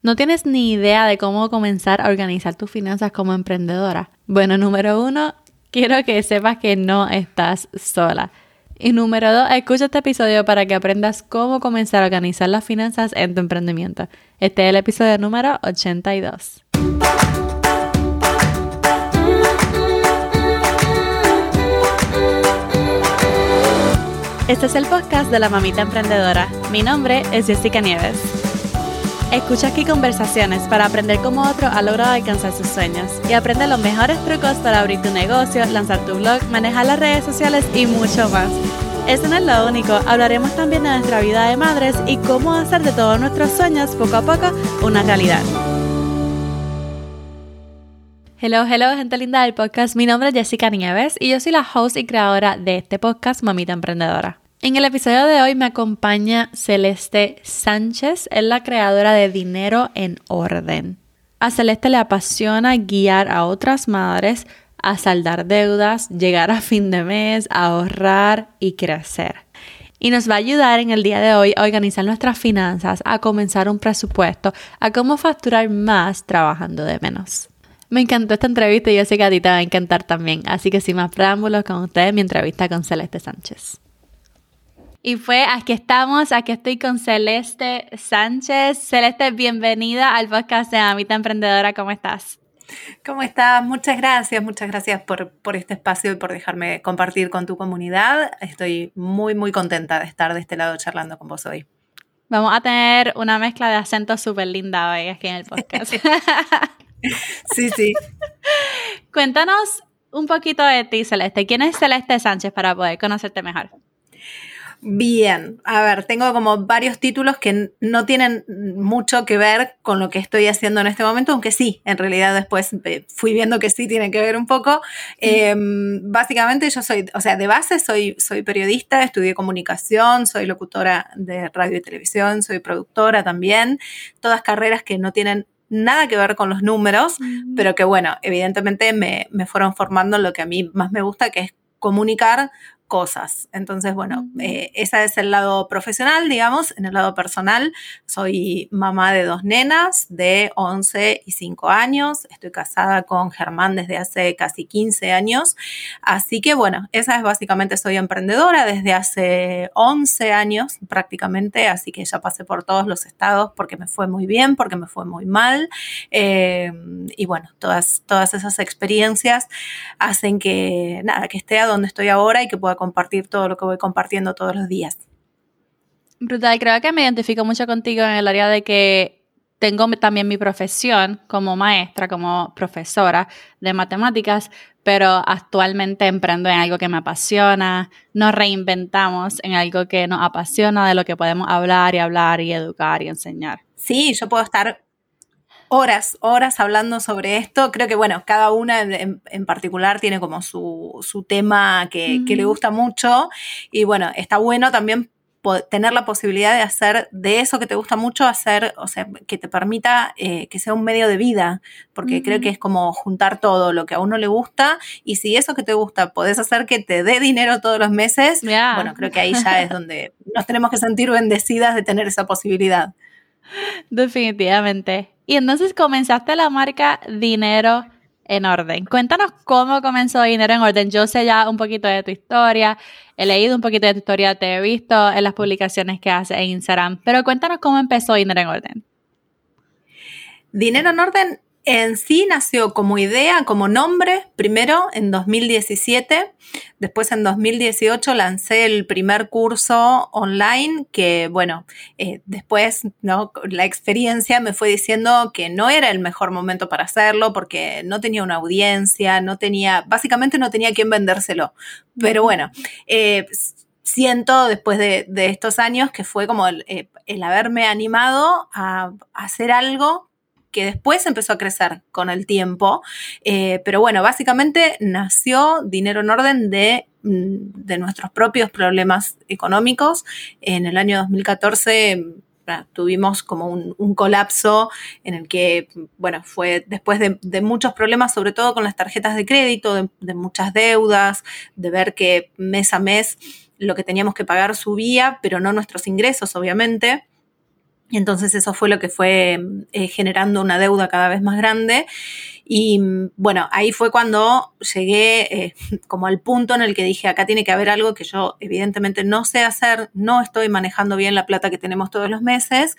¿No tienes ni idea de cómo comenzar a organizar tus finanzas como emprendedora? Bueno, número uno, quiero que sepas que no estás sola. Y número dos, escucha este episodio para que aprendas cómo comenzar a organizar las finanzas en tu emprendimiento. Este es el episodio número 82. Este es el podcast de la mamita emprendedora. Mi nombre es Jessica Nieves. Escucha aquí conversaciones para aprender cómo otro ha logrado alcanzar sus sueños y aprende los mejores trucos para abrir tu negocio, lanzar tu blog, manejar las redes sociales y mucho más. Eso no es lo único, hablaremos también de nuestra vida de madres y cómo hacer de todos nuestros sueños poco a poco una realidad. Hello, hello, gente linda del podcast. Mi nombre es Jessica Nieves y yo soy la host y creadora de este podcast Mamita Emprendedora. En el episodio de hoy me acompaña Celeste Sánchez, es la creadora de Dinero en Orden. A Celeste le apasiona guiar a otras madres a saldar deudas, llegar a fin de mes, ahorrar y crecer. Y nos va a ayudar en el día de hoy a organizar nuestras finanzas, a comenzar un presupuesto, a cómo facturar más trabajando de menos. Me encantó esta entrevista y yo sé que a ti te va a encantar también. Así que sin más preámbulos con ustedes, mi entrevista con Celeste Sánchez. Y fue, aquí estamos, aquí estoy con Celeste Sánchez. Celeste, bienvenida al podcast de Amita Emprendedora, ¿cómo estás? ¿Cómo estás? Muchas gracias, muchas gracias por, por este espacio y por dejarme compartir con tu comunidad. Estoy muy, muy contenta de estar de este lado charlando con vos hoy. Vamos a tener una mezcla de acentos súper linda hoy aquí en el podcast. sí, sí. Cuéntanos un poquito de ti, Celeste. ¿Quién es Celeste Sánchez para poder conocerte mejor? Bien, a ver, tengo como varios títulos que no tienen mucho que ver con lo que estoy haciendo en este momento, aunque sí, en realidad después eh, fui viendo que sí tiene que ver un poco. Em, básicamente yo soy, o sea, de base soy, soy periodista, estudié comunicación, soy locutora de radio y televisión, soy productora también, todas carreras que no tienen nada que ver con los números, pero que bueno, evidentemente me, me fueron formando en lo que a mí más me gusta, que es comunicar cosas. Entonces, bueno, eh, ese es el lado profesional, digamos. En el lado personal, soy mamá de dos nenas de 11 y 5 años. Estoy casada con Germán desde hace casi 15 años. Así que, bueno, esa es básicamente, soy emprendedora desde hace 11 años prácticamente. Así que ya pasé por todos los estados porque me fue muy bien, porque me fue muy mal. Eh, y bueno, todas, todas esas experiencias hacen que, nada, que esté a donde estoy ahora y que pueda compartir todo lo que voy compartiendo todos los días. Brutal, creo que me identifico mucho contigo en el área de que tengo también mi profesión como maestra, como profesora de matemáticas, pero actualmente emprendo en algo que me apasiona, nos reinventamos en algo que nos apasiona, de lo que podemos hablar y hablar y educar y enseñar. Sí, yo puedo estar horas, horas hablando sobre esto. Creo que, bueno, cada una en, particular tiene como su, su tema que, que, le gusta mucho. Y bueno, está bueno también tener la posibilidad de hacer de eso que te gusta mucho, hacer, o sea, que te permita eh, que sea un medio de vida, porque creo que es como juntar todo lo que a uno le gusta y si eso que te gusta podés hacer que te dé dinero todos los meses, bueno, creo que ahí ya es donde nos tenemos que sentir bendecidas de tener esa posibilidad. Definitivamente. Y entonces comenzaste la marca Dinero en Orden. Cuéntanos cómo comenzó Dinero en Orden. Yo sé ya un poquito de tu historia, he leído un poquito de tu historia, te he visto en las publicaciones que haces en Instagram, pero cuéntanos cómo empezó Dinero en Orden. Dinero en Orden en sí nació como idea, como nombre, primero en 2017, después en 2018 lancé el primer curso online que, bueno, eh, después ¿no? la experiencia me fue diciendo que no era el mejor momento para hacerlo porque no tenía una audiencia, no tenía, básicamente no tenía quien vendérselo. Pero bueno, eh, siento después de, estos años que fue como el, eh, el haberme animado a hacer algo que después empezó a crecer con el tiempo. Eh, pero bueno, básicamente nació Dinero en Orden de, mm, de nuestros propios problemas económicos. En el año 2014 tuvimos como un, colapso en el que, bueno, fue después de, muchos problemas, sobre todo con las tarjetas de crédito, de, de, muchas deudas, de ver que mes a mes lo que teníamos que pagar subía, pero no nuestros ingresos, obviamente. Entonces eso fue lo que fue eh, generando una deuda cada vez más grande. Y bueno, ahí fue cuando llegué eh, como al punto en el que dije, acá tiene que haber algo que yo evidentemente no sé hacer, no estoy manejando bien la plata que tenemos todos los meses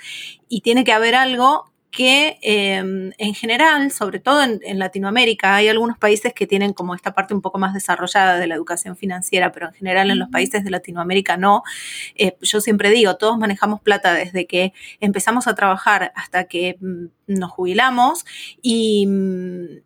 y tiene que haber algo que em, en general, sobre todo en, Latinoamérica, hay algunos países que tienen como esta parte un poco más desarrollada de la educación financiera, pero en general en los países de Latinoamérica no. Eh, yo siempre digo, todos manejamos plata desde que empezamos a trabajar hasta que mm, nos jubilamos y,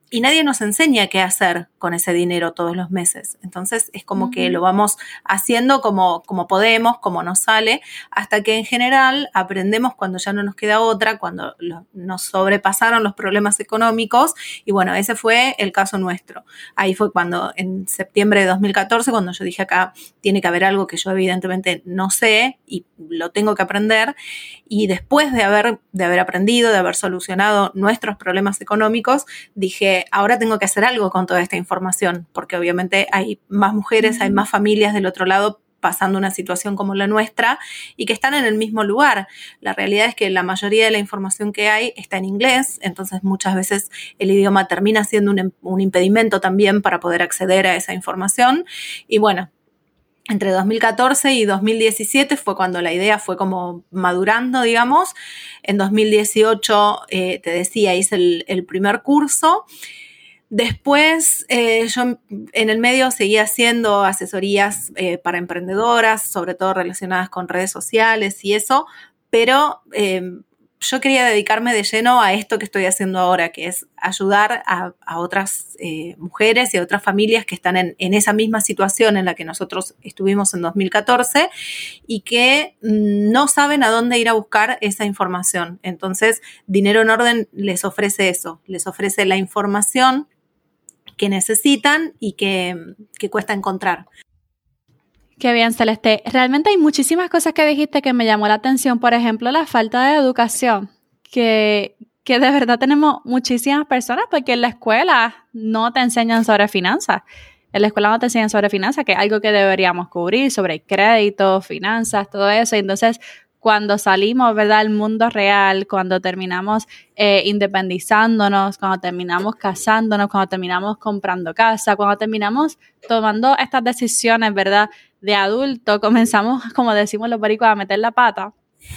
y, nadie nos enseña qué hacer con ese dinero todos los meses. Entonces es como que lo vamos haciendo como, como podemos, como nos sale, hasta que en general aprendemos cuando ya no nos queda otra, cuando nos sobrepasaron los problemas económicos y bueno, ese fue el caso nuestro. Ahí fue cuando en septiembre de 2014, cuando yo dije acá tiene que haber algo que yo evidentemente no sé y lo tengo que aprender y después de haber, de haber aprendido, de haber solucionado, nuestros problemas económicos, dije, ahora tengo que hacer algo con toda esta información, porque obviamente hay más mujeres, hay más familias del otro lado pasando una situación como la nuestra y que están en el mismo lugar. La realidad es que la mayoría de la información que hay está en inglés, entonces muchas veces el idioma termina siendo un, un impedimento también para poder acceder a esa información. Y bueno, entre 2014 y 2017 fue cuando la idea fue como madurando, digamos. En 2018, eh, te decía, hice el, primer curso. Después, eh, yo en el medio seguía haciendo asesorías eh, para emprendedoras, sobre todo relacionadas con redes sociales y eso, pero yo quería dedicarme de lleno a esto que estoy haciendo ahora, que es ayudar a, otras eh, mujeres y a otras familias que están en, esa misma situación en la que nosotros estuvimos en 2014 y que mm, no saben a dónde ir a buscar esa información. Entonces, Dinero en Orden les ofrece eso, les ofrece la información que necesitan y que, que cuesta encontrar. Qué bien, Celeste. Realmente hay muchísimas cosas que dijiste que me llamó la atención. Por ejemplo, la falta de educación, que, que de verdad tenemos muchísimas personas porque en la escuela no te enseñan sobre finanzas. En la escuela no te enseñan sobre finanzas, que es algo que deberíamos cubrir, sobre crédito, finanzas, todo eso. Entonces, cuando salimos, ¿verdad?, al mundo real, cuando terminamos eh, independizándonos, cuando terminamos casándonos, cuando terminamos comprando casa, cuando terminamos tomando estas decisiones, ¿verdad?, de adulto, comenzamos, como decimos los boricuas, a meter la pata.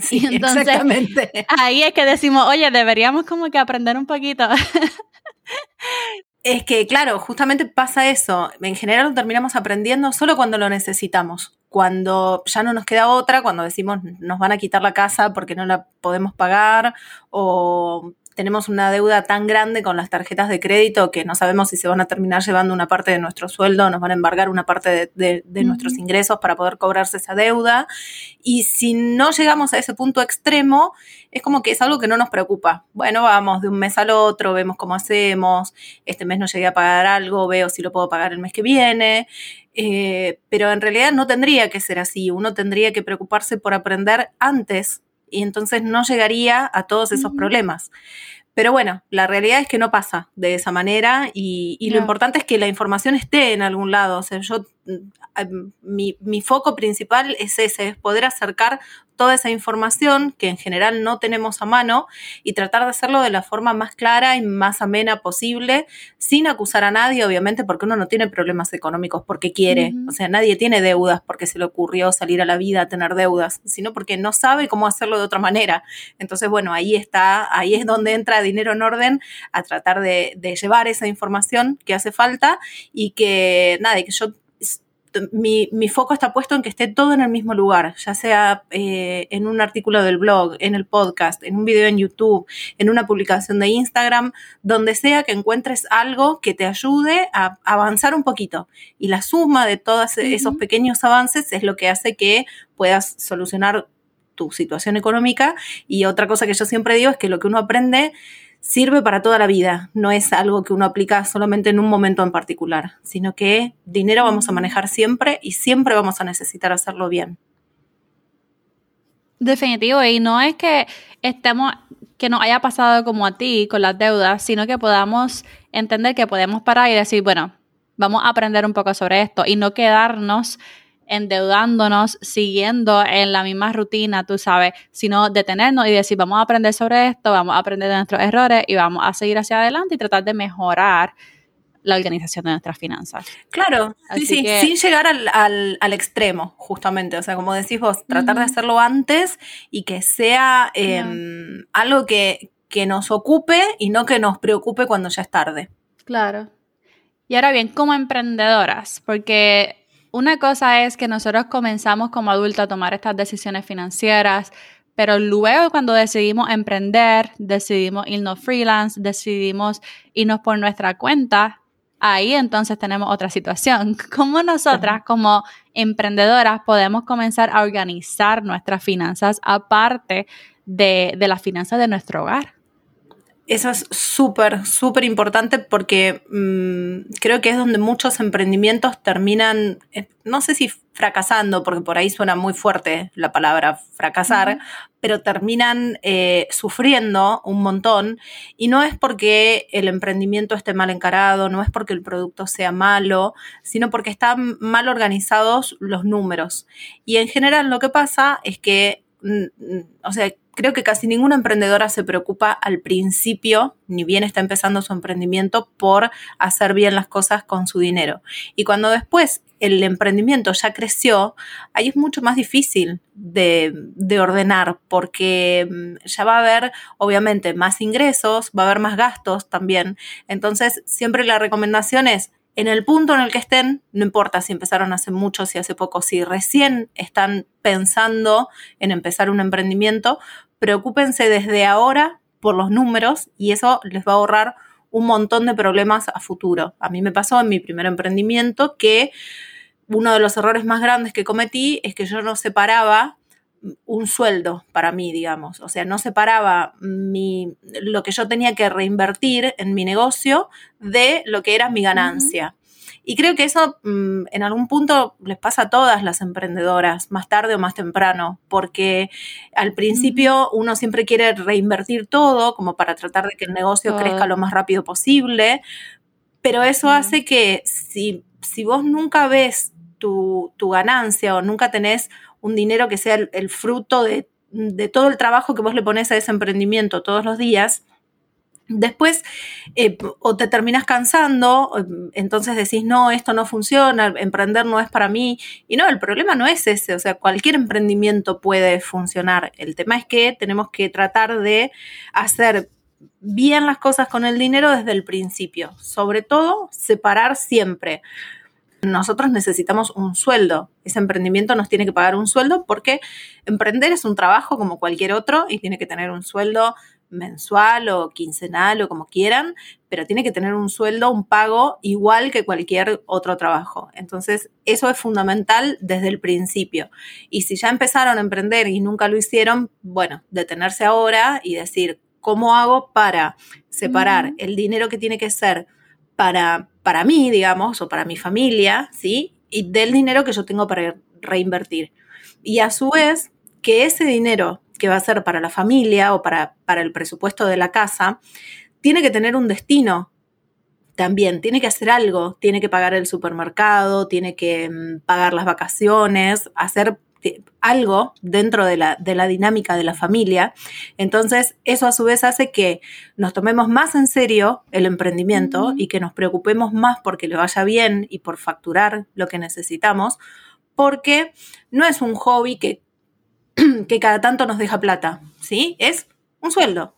Sí, exactamente. Ahí es que decimos, oye, deberíamos como que aprender un poquito. Es que, claro, justamente pasa eso. En general lo terminamos aprendiendo solo cuando lo necesitamos cuando ya no nos queda otra, cuando decimos nos van a quitar la casa porque no la podemos pagar o tenemos una deuda tan grande con las tarjetas de crédito que no sabemos si se van a terminar llevando una parte de nuestro sueldo, nos van a embargar una parte de, nuestros ingresos para poder cobrarse esa deuda. Y si no llegamos a ese punto extremo, es como que es algo que no nos preocupa. Bueno, vamos de un mes al otro, vemos cómo hacemos, este mes no llegué a pagar algo, veo si lo puedo pagar el mes que viene. Eh, pero en realidad no tendría que ser así, uno tendría que preocuparse por aprender antes y entonces no llegaría a todos esos problemas. Pero bueno, la realidad es que no pasa de esa manera y, lo importante es que la información esté en algún lado. O sea, yo, mi, mi foco principal es ese, es poder acercar toda esa información que en general no tenemos a mano y tratar de hacerlo de la forma más clara y más amena posible, sin acusar a nadie, obviamente, porque uno no tiene problemas económicos porque quiere. O sea, nadie tiene deudas porque se le ocurrió salir a la vida a tener deudas, sino porque no sabe cómo hacerlo de otra manera. Entonces, bueno, ahí está, ahí es donde entra dinero en orden a tratar de, de llevar esa información que hace falta y que, nada, que yo mi, foco está puesto en que esté todo en el mismo lugar, ya sea eh, en un artículo del blog, en el podcast, en un video en YouTube, en una publicación de Instagram, donde sea que encuentres algo que te ayude a avanzar un poquito. Y la suma de todos esos pequeños avances es lo que hace que puedas solucionar tu situación económica. Y otra cosa que yo siempre digo es que lo que uno aprende sirve para toda la vida, no es algo que uno aplica solamente en un momento en particular, sino que dinero vamos a manejar siempre y siempre vamos a necesitar hacerlo bien. Definitivo, y no es que estemos, que nos haya pasado como a ti con las deudas, sino que podamos entender que podemos parar y decir, bueno, vamos a aprender un poco sobre esto y no quedarnos endeudándonos, siguiendo en la misma rutina, tú sabes, sino detenernos y decir, vamos a aprender sobre esto, vamos a aprender de nuestros errores y vamos a seguir hacia adelante y tratar de mejorar la organización de nuestras finanzas. Claro, sí, sí, sin llegar al, extremo, justamente. O sea, como decís vos, tratar de hacerlo antes y que sea em, algo que, que nos ocupe y no que nos preocupe cuando ya es tarde. Claro. Y ahora bien, como emprendedoras, porque una cosa es que nosotros comenzamos como adultos a tomar estas decisiones financieras, pero luego cuando decidimos emprender, decidimos irnos freelance, decidimos irnos por nuestra cuenta, ahí entonces tenemos otra situación. ¿Cómo nosotras como emprendedoras podemos comenzar a organizar nuestras finanzas aparte de, de las finanzas de nuestro hogar? Eso es súper, súper importante porque mm, creo que es donde muchos emprendimientos terminan, eh, no sé si fracasando, porque por ahí suena muy fuerte la palabra fracasar, pero terminan eh, sufriendo un montón. Y no es porque el emprendimiento esté mal encarado, no es porque el producto sea malo, sino porque están mal organizados los números. Y en general lo que pasa es que, mm, mm, o sea, creo que casi ninguna emprendedora se preocupa al principio, ni bien está empezando su emprendimiento, por hacer bien las cosas con su dinero. Y cuando después el emprendimiento ya creció, ahí es mucho más difícil de, de, ordenar porque mm, ya va a haber obviamente más ingresos, va a haber más gastos también. Entonces, siempre la recomendación es en el punto en el que estén, no importa si empezaron hace mucho, si hace poco, si recién están pensando en empezar un emprendimiento, preocúpense desde ahora por los números y eso les va a ahorrar un montón de problemas a futuro. A mí me pasó en mi primer emprendimiento que uno de los errores más grandes que cometí es que yo no separaba un sueldo para mí, digamos. O sea, no separaba mi, lo que yo tenía que reinvertir en mi negocio de lo que era mi ganancia. Y creo que eso mm, en algún punto les pasa a todas las emprendedoras, más tarde o más temprano, porque al principio uno siempre quiere reinvertir todo como para tratar de que el negocio crezca lo más rápido posible, pero eso hace que si, si vos nunca ves tu, tu ganancia o nunca tenés un dinero que sea el, fruto de, todo el trabajo que vos le pones a ese emprendimiento todos los días, Después, eh, o te terminas cansando, entonces decís, no, esto no funciona, emprender no es para mí. Y no, el problema no es ese, o sea, cualquier emprendimiento puede funcionar. El tema es que tenemos que tratar de hacer bien las cosas con el dinero desde el principio. Sobre todo, separar siempre nosotros necesitamos un sueldo. Ese emprendimiento nos tiene que pagar un sueldo porque emprender es un trabajo como cualquier otro y tiene que tener un sueldo mensual o quincenal o como quieran, pero tiene que tener un sueldo, un pago igual que cualquier otro trabajo. Entonces, eso es fundamental desde el principio. Y si ya empezaron a emprender y nunca lo hicieron, bueno, detenerse ahora y decir, ¿cómo hago para separar el dinero que tiene que ser para, para mí, digamos, o para mi familia, ¿sí? Y del dinero que yo tengo para reinvertir. Y a su vez, que ese dinero que va a ser para la familia o para, para el presupuesto de la casa, tiene que tener un destino también, tiene que hacer algo, tiene que pagar el supermercado, tiene que mm, pagar las vacaciones, hacer algo dentro de la, de la dinámica de la familia. Entonces, eso a su vez hace que nos tomemos más en serio el emprendimiento y que nos preocupemos más porque le vaya bien y por facturar lo que necesitamos, porque no es un hobby que, que cada tanto nos deja plata, ¿sí? Es un sueldo.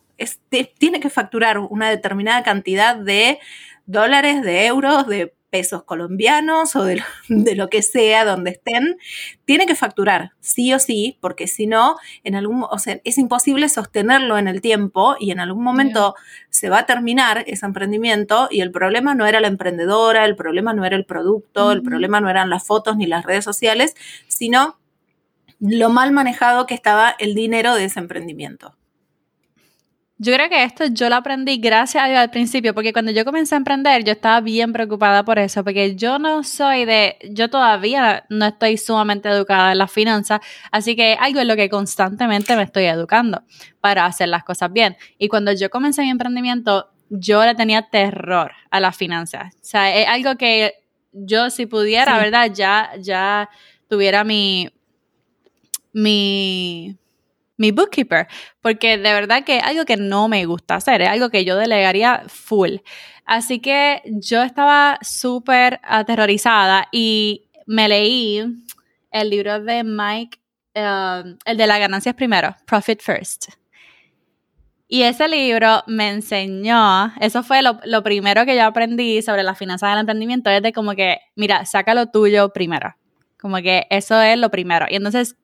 tiene que facturar una determinada cantidad de dólares, de euros, de pesos colombianos o de lo, que sea, donde estén, tiene que facturar, sí o sí, porque si no, en algún, o sea, es imposible sostenerlo en el tiempo y en algún momento se va a terminar ese emprendimiento y el problema no era la emprendedora, el problema no era el producto, el problema no eran las fotos ni las redes sociales, sino lo mal manejado que estaba el dinero de ese emprendimiento. Yo creo que esto yo lo aprendí gracias a Dios al principio, porque cuando yo comencé a emprender, yo estaba bien preocupada por eso, porque yo no soy de, yo todavía no estoy sumamente educada en las finanzas, así que algo en lo que constantemente me estoy educando para hacer las cosas bien. Y cuando yo comencé mi emprendimiento, yo le tenía terror a las finanzas. O sea, es algo que yo si pudiera, ¿verdad? Ya, ya tuviera mi, mi, mi bookkeeper, porque de verdad que es algo que no me gusta hacer, es algo que yo delegaría full. Así que yo estaba súper aterrorizada y me leí el libro de Mike, um, el de las ganancias primero, Profit First. Y ese libro me enseñó, eso fue lo, lo, primero que yo aprendí sobre las finanzas del emprendimiento, es de como que, mira, saca lo tuyo primero. Como que eso es lo primero. Y entonces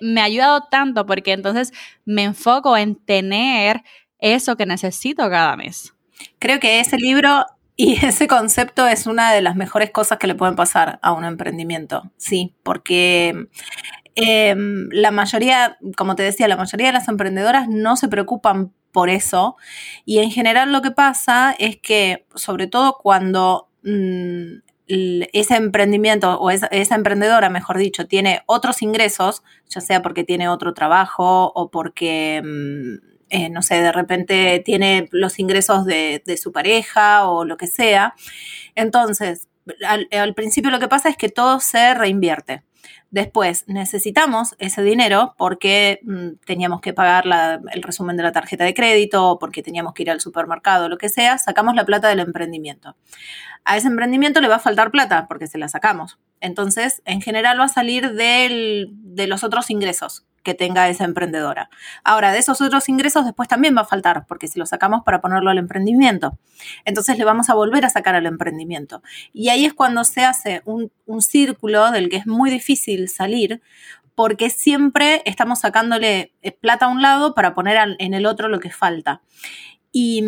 me ha ayudado tanto porque entonces me enfoco en tener eso que necesito cada mes. Creo que ese libro y ese concepto es una de las mejores cosas que le pueden pasar a un emprendimiento, sí, porque em, la mayoría, como te decía, la mayoría de las emprendedoras no se preocupan por eso y en general lo que pasa es que, sobre todo cuando mm, ese emprendimiento o esa, emprendedora, mejor dicho, tiene otros ingresos, ya sea porque tiene otro trabajo o porque, mm, eh, no sé, de repente tiene los ingresos de, su pareja o lo que sea. Entonces, al principio lo que pasa es que todo se reinvierte. Después necesitamos ese dinero porque mm, teníamos que pagar el resumen de la tarjeta de crédito, porque teníamos que ir al supermercado, lo que sea, sacamos la plata del emprendimiento. A ese emprendimiento le va a faltar plata porque se la sacamos. Entonces, en general va a salir de los otros ingresos que tenga esa emprendedora. Ahora, de esos otros ingresos después también va a faltar, porque si lo sacamos para ponerlo al emprendimiento, entonces le vamos a volver a sacar al emprendimiento. Y ahí es cuando se hace un, círculo del que es muy difícil salir, porque siempre estamos sacándole eh, plata a un lado para poner en el otro lo que falta. Y,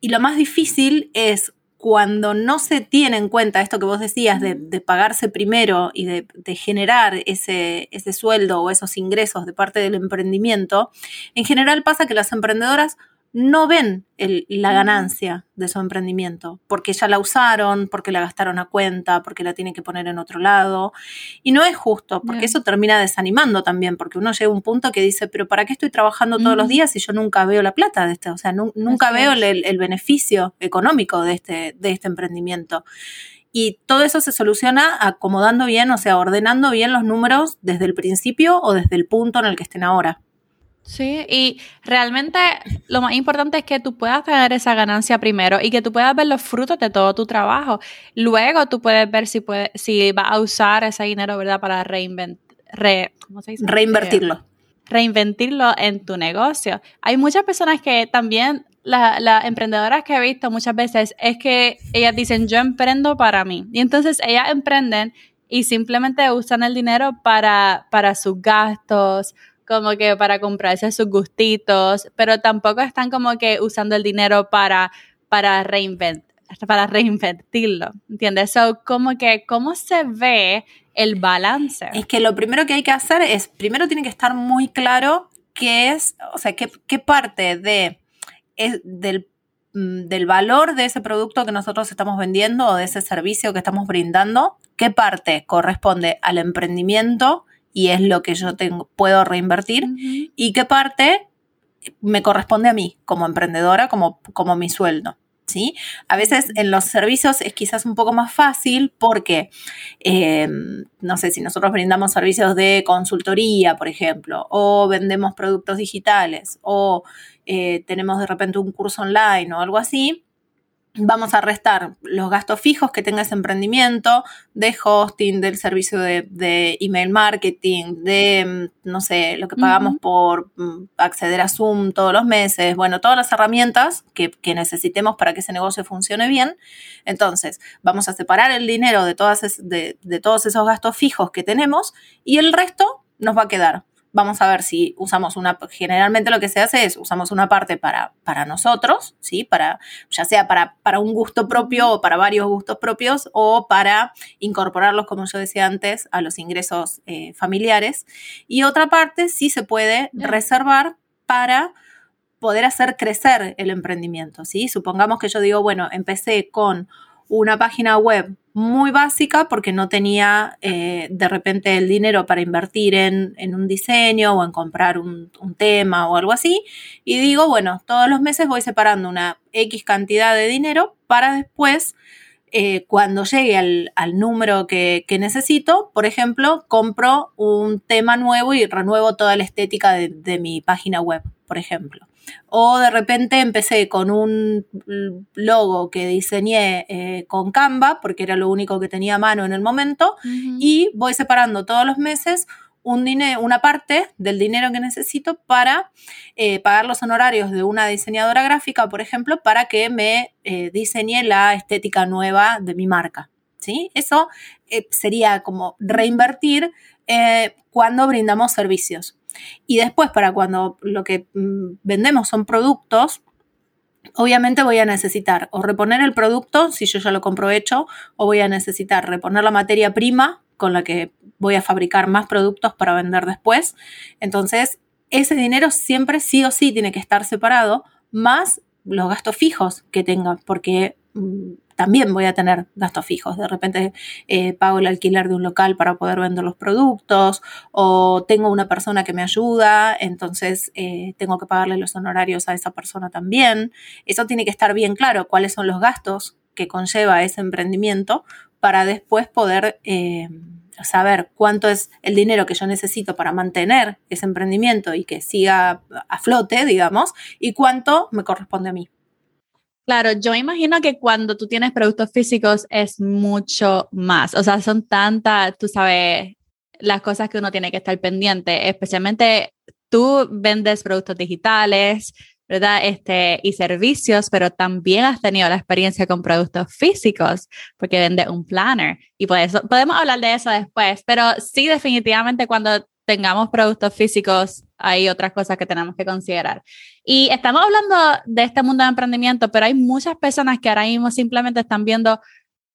y lo más difícil es cuando no se tiene en cuenta esto que vos decías de, pagarse primero y de, generar ese, ese, sueldo o esos ingresos de parte del emprendimiento, en general pasa que las emprendedoras no ven la ganancia de su emprendimiento, porque ya la usaron, porque la gastaron a cuenta, porque la tienen que poner en otro lado. Y no es justo, porque eso termina desanimando también, porque uno llega a un punto que dice, pero ¿para qué estoy trabajando todos los días si yo nunca veo la plata de este? O sea, nunca veo el, beneficio económico de este, de este emprendimiento. Y todo eso se soluciona acomodando bien, o sea, ordenando bien los números desde el principio o desde el punto en el que estén ahora. Sí, y realmente lo más importante es que tú puedas tener esa ganancia primero y que tú puedas ver los frutos de todo tu trabajo. Luego tú puedes ver si, puede, si vas a usar ese dinero, ¿verdad? Para reinvent, reinvertirlo. Reinventirlo en tu negocio. Hay muchas personas que también, las emprendedoras que he visto muchas veces, es que ellas dicen, yo emprendo para mí. Y entonces ellas emprenden y simplemente usan el dinero para, para sus gastos como que para comprarse sus gustitos, pero tampoco están como que usando el dinero para, para, para reinvertirlo, ¿entiendes? So, como que, ¿cómo se ve el balance? Es que lo primero que hay que hacer es, primero tiene que estar muy claro qué es, o sea, qué, qué parte de, del mm, del valor de ese producto que nosotros estamos vendiendo o de ese servicio que estamos brindando, qué parte corresponde al emprendimiento y es lo que yo tengo, puedo reinvertir y qué parte me corresponde a mí como emprendedora, como, como mi sueldo. ¿Sí? A veces en los servicios es quizás un poco más fácil porque, em, no sé, si nosotros brindamos servicios de consultoría, por ejemplo, o vendemos productos digitales, o eh, tenemos de repente un curso online o algo así, vamos a restar los gastos fijos que tenga ese emprendimiento, de hosting, del servicio de, email marketing, de, mm, no sé, lo que pagamos por mm, acceder a Zoom todos los meses, bueno, todas las herramientas que, necesitemos para que ese negocio funcione bien. Entonces, vamos a separar el dinero de, todas de todos esos gastos fijos que tenemos y el resto nos va a quedar vamos a ver si usamos una, generalmente lo que se hace es usamos una parte para, para nosotros, ¿sí? Para, ya sea para, para un gusto propio o para varios gustos propios o para incorporarlos, como yo decía antes, a los ingresos eh, familiares. Y otra parte sí se puede reservar para poder hacer crecer el emprendimiento, ¿sí? Supongamos que yo digo, bueno, empecé con una página web muy básica porque no tenía eh, de repente el dinero para invertir en, un diseño o en comprar un, tema o algo así. Y digo, bueno, todos los meses voy separando una X cantidad de dinero para después eh, cuando llegue al, número que, necesito, por ejemplo, compro un tema nuevo y renuevo toda la estética de, mi página web, por ejemplo. O de repente empecé con un logo que diseñé eh, con Canva, porque era lo único que tenía a mano en el momento, y voy separando todos los meses un dinero, una parte del dinero que necesito para eh, pagar los honorarios de una diseñadora gráfica, por ejemplo, para que me eh, diseñe la estética nueva de mi marca. ¿sí? Eso eh, sería como reinvertir cuando brindamos servicios. Y después, para cuando lo que mm, vendemos son productos, obviamente voy a necesitar o reponer el producto, si yo ya lo compro hecho, o voy a necesitar reponer la materia prima con la que voy a fabricar más productos para vender después. Entonces, ese dinero siempre sí o sí tiene que estar separado, más los gastos fijos que tenga, porque también voy a tener gastos fijos. De repente eh, pago el alquiler de un local para poder vender los productos o tengo una persona que me ayuda, entonces eh, tengo que pagarle los honorarios a esa persona también. Eso tiene que estar bien claro, cuáles son los gastos que conlleva ese emprendimiento para después poder eh, saber cuánto es el dinero que yo necesito para mantener ese emprendimiento y que siga a flote, digamos, y cuánto me corresponde a mí. Claro, yo imagino que cuando tú tienes productos físicos es mucho más, o sea, son tantas, tú sabes, las cosas que uno tiene que estar pendiente, especialmente tú vendes productos digitales, ¿verdad? Este, y servicios, pero también has tenido la experiencia con productos físicos, porque vende un planner. Y por eso, podemos hablar de eso después, pero sí, definitivamente cuando tengamos productos físicos, hay otras cosas que tenemos que considerar. Y estamos hablando de este mundo de emprendimiento, pero hay muchas personas que ahora mismo simplemente están viendo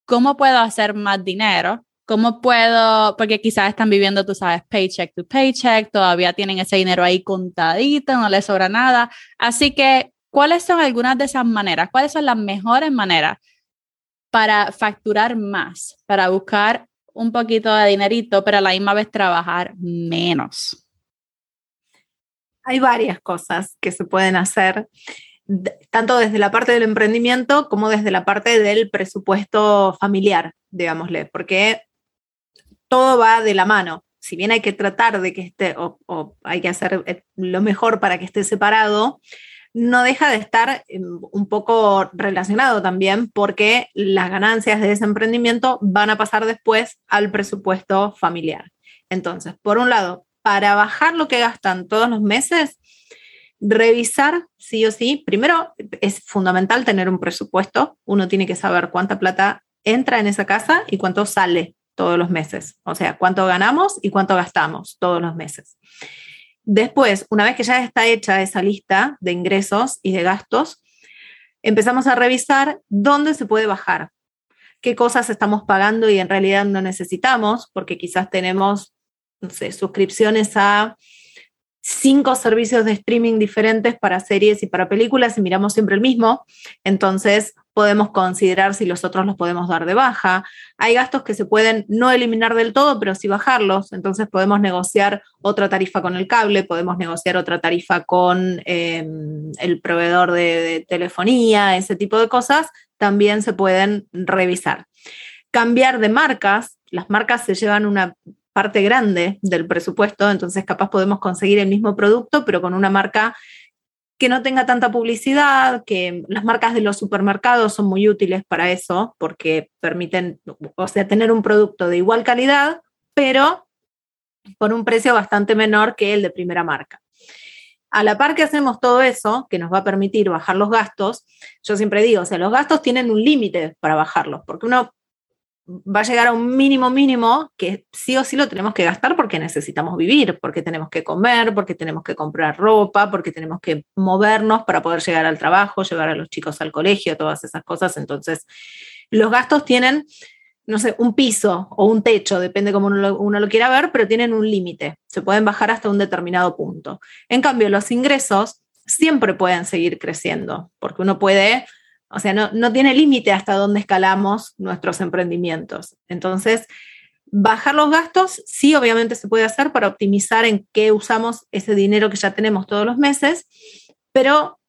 cómo puedo hacer más dinero ¿Cómo puedo? Porque quizás están viviendo, tú sabes, paycheck to paycheck, todavía tienen ese dinero ahí contadito, no les sobra nada. Así que, ¿cuáles son algunas de esas maneras? ¿Cuáles son las mejores maneras para facturar más, para buscar un poquito de dinerito, pero la misma vez trabajar menos? Hay varias cosas que se pueden hacer tanto desde la parte del emprendimiento como desde la parte del presupuesto familiar, digámosle, porque todo va de la mano. Si bien hay que tratar de que esté, o, hay que hacer eh, lo mejor para que esté separado, no deja de estar em, un poco relacionado también porque las ganancias de ese emprendimiento van a pasar después al presupuesto familiar. Entonces, por un lado, para bajar lo que gastan todos los meses, revisar sí o sí, primero es fundamental tener un presupuesto, uno tiene que saber cuánta plata entra en esa casa y cuánto sale todos los meses. O sea, cuánto ganamos y cuánto gastamos todos los meses. Después, una vez que ya está hecha esa lista de ingresos y de gastos, empezamos a revisar dónde se puede bajar, qué cosas estamos pagando y en realidad no necesitamos, porque quizás tenemos, suscripciones a cinco servicios de streaming diferentes para series y para películas y miramos siempre el mismo. Entonces podemos considerar si los otros los podemos dar de baja. Hay gastos que se pueden no eliminar del todo, pero sí bajarlos. Entonces podemos negociar otra tarifa con el cable, podemos negociar otra tarifa con em, el proveedor de telefonía, ese tipo de cosas, también se pueden revisar. Cambiar de marcas, las marcas se llevan una parte grande del presupuesto, entonces capaz podemos conseguir el mismo producto, pero con una marca que no tenga tanta publicidad, que las marcas de los supermercados son muy útiles para eso, porque permiten, o sea, tener un producto de igual calidad, pero por un precio bastante menor que el de primera marca. A la par que hacemos todo eso, que nos va a permitir bajar los gastos, yo siempre digo, o sea, los gastos tienen un límite para bajarlos, porque uno va a llegar a un mínimo mínimo que sí o sí lo tenemos que gastar porque necesitamos vivir, porque tenemos que comer, porque tenemos que comprar ropa, porque tenemos que movernos para poder llegar al trabajo, llevar a los chicos al colegio, todas esas cosas. Entonces, los gastos tienen, no sé, un piso o un techo, depende cómo uno lo, uno lo quiera ver, pero tienen un límite. Se pueden bajar hasta un determinado punto. En cambio, los ingresos siempre pueden seguir creciendo, porque uno puede o sea, no, tiene límite hasta dónde escalamos nuestros emprendimientos. Entonces, bajar los gastos, sí, obviamente se puede hacer para optimizar en qué usamos ese dinero que ya tenemos todos los meses, pero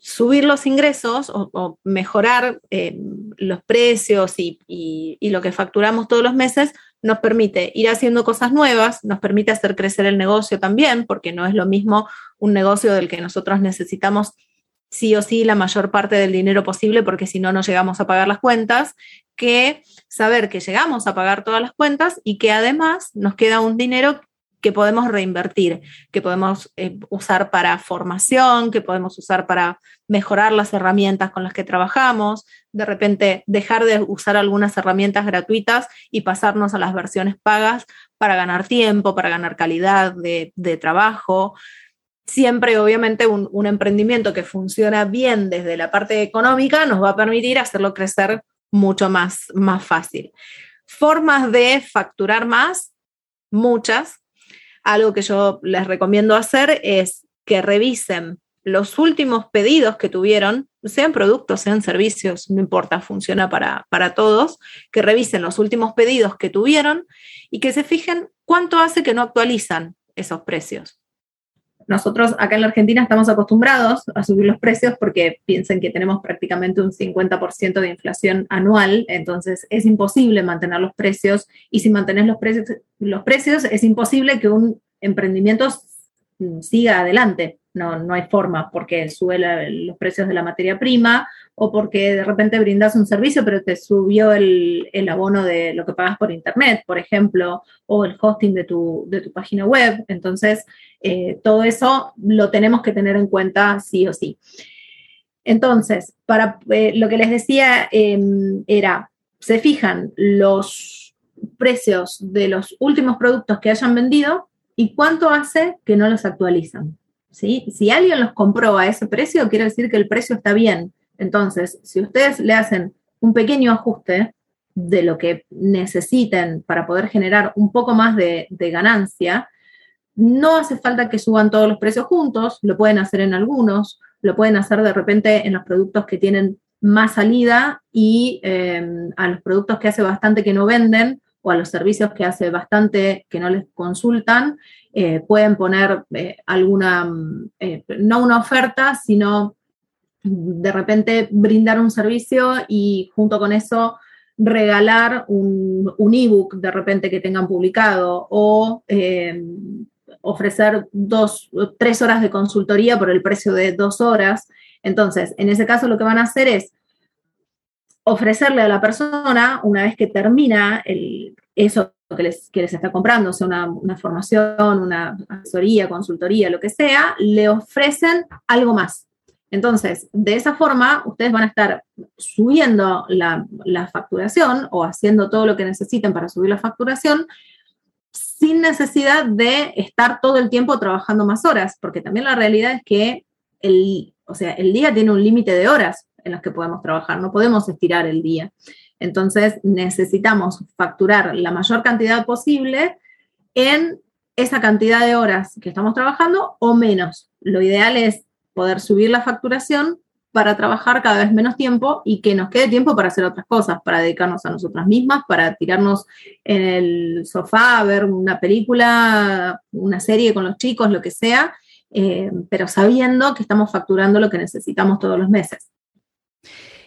subir los ingresos o, mejorar eh, los precios y, y, lo que facturamos todos los meses nos permite ir haciendo cosas nuevas, nos permite hacer crecer el negocio también, porque no es lo mismo un negocio del que nosotros necesitamos sí o sí la mayor parte del dinero posible, porque si no, no llegamos a pagar las cuentas, que saber que llegamos a pagar todas las cuentas y que además nos queda un dinero que podemos reinvertir, que podemos eh, usar para formación, que podemos usar para mejorar las herramientas con las que trabajamos, de repente dejar de usar algunas herramientas gratuitas y pasarnos a las versiones pagas para ganar tiempo, para ganar calidad de, trabajo. Siempre, obviamente, un, emprendimiento que funciona bien desde la parte económica nos va a permitir hacerlo crecer mucho más, más fácil. Formas de facturar más, muchas, algo que yo les recomiendo hacer es que revisen los últimos pedidos que tuvieron, sean productos, sean servicios, no importa, funciona para, para todos, que revisen los últimos pedidos que tuvieron y que se fijen cuánto hace que no actualizan esos precios nosotros acá en la Argentina estamos acostumbrados a subir los precios porque piensen que tenemos prácticamente un 50% de inflación anual, entonces es imposible mantener los precios y si mantenés los precios, los precios es imposible que un emprendimiento siga adelante no, no hay forma porque sube los precios de la materia prima o porque de repente brindas un servicio pero te subió el, abono de lo que pagas por internet, por ejemplo, o el hosting de tu, de tu página web. Entonces, eh, todo eso lo tenemos que tener en cuenta sí o sí. Entonces, para eh, lo que les decía em, era, se fijan los precios de los últimos productos que hayan vendido y cuánto hace que no los actualizan. Si alguien los compró a ese precio, quiere decir que el precio está bien. Entonces, si ustedes le hacen un pequeño ajuste de lo que necesiten para poder generar un poco más de, ganancia, no hace falta que suban todos los precios juntos, lo pueden hacer en algunos, lo pueden hacer de repente en los productos que tienen más salida y em, a los productos que hace bastante que no venden o a los servicios que hace bastante que no les consultan, eh, pueden poner eh, alguna, eh, no una oferta, sino de repente brindar un servicio y junto con eso regalar un, un ebook de repente que tengan publicado o ofrecer dos, tres horas de consultoría por el precio de dos horas. Entonces, en ese caso lo que van a hacer es ofrecerle a la persona, una vez que termina el, eso que les, que les está comprando, sea, una, formación, una asesoría, consultoría, lo que sea, le ofrecen algo más. Entonces, de esa forma, ustedes van a estar subiendo la, la, facturación o haciendo todo lo que necesiten para subir la facturación sin necesidad de estar todo el tiempo trabajando más horas, porque también la realidad es que el, o sea, el día tiene un límite de horas en las que podemos trabajar, no podemos estirar el día. Entonces necesitamos facturar la mayor cantidad posible en esa cantidad de horas que estamos trabajando o menos. Lo ideal es poder subir la facturación para trabajar cada vez menos tiempo y que nos quede tiempo para hacer otras cosas, para dedicarnos a nosotras mismas, para tirarnos en el sofá a ver una película, una serie con los chicos, lo que sea, eh, pero sabiendo que estamos facturando lo que necesitamos todos los meses.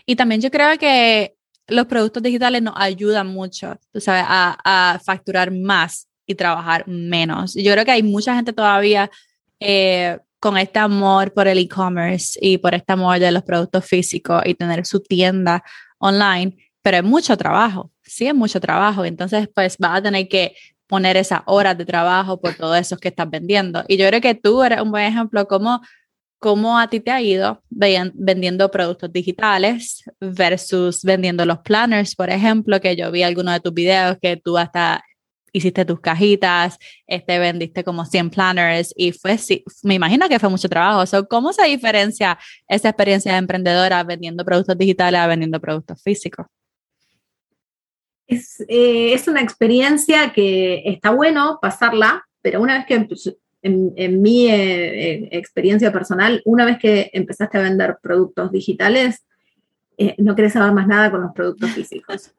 Y también yo creo que los productos digitales nos ayudan mucho, tú sabes, a, facturar más y trabajar menos. Yo creo que hay mucha gente todavía eh, con este amor por el e-commerce y por este amor de los productos físicos y tener su tienda online, pero es mucho trabajo, sí es mucho trabajo. Entonces, pues vas a tener que poner esas horas de trabajo por todo eso que estás vendiendo. Y yo creo que tú eres un buen ejemplo como cómo a ti te ha ido vendiendo productos digitales versus vendiendo los planners, por ejemplo, que yo vi algunos de tus videos que tú hasta hiciste tus cajitas, este, vendiste como 100 planners y fue, me imagino que fue mucho trabajo. ¿Cómo se diferencia esa experiencia de emprendedora vendiendo productos digitales a vendiendo productos físicos? Es, eh, es una experiencia que está bueno pasarla, pero una vez que en, mi eh, eh, experiencia personal, una vez que empezaste a vender productos digitales, eh, no querés saber más nada con los productos físicos.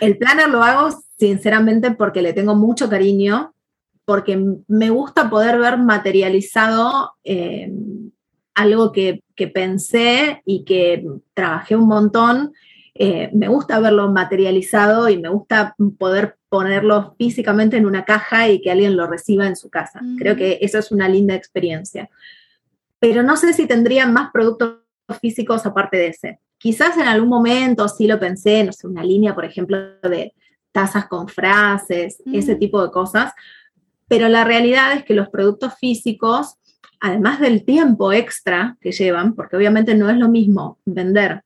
El planner lo hago sinceramente porque le tengo mucho cariño, porque me gusta poder ver materializado algo que, que, pensé y que trabajé un montón eh, me gusta verlo materializado y me gusta poder ponerlo físicamente en una caja y que alguien lo reciba en su casa. Creo que eso es una linda experiencia. Pero no sé si tendría más productos físicos aparte de ese. Quizás en algún momento sí lo pensé, no sé, una línea, por ejemplo, de tazas con frases, ese tipo de cosas, pero la realidad es que los productos físicos, además del tiempo extra que llevan, porque obviamente no es lo mismo vender.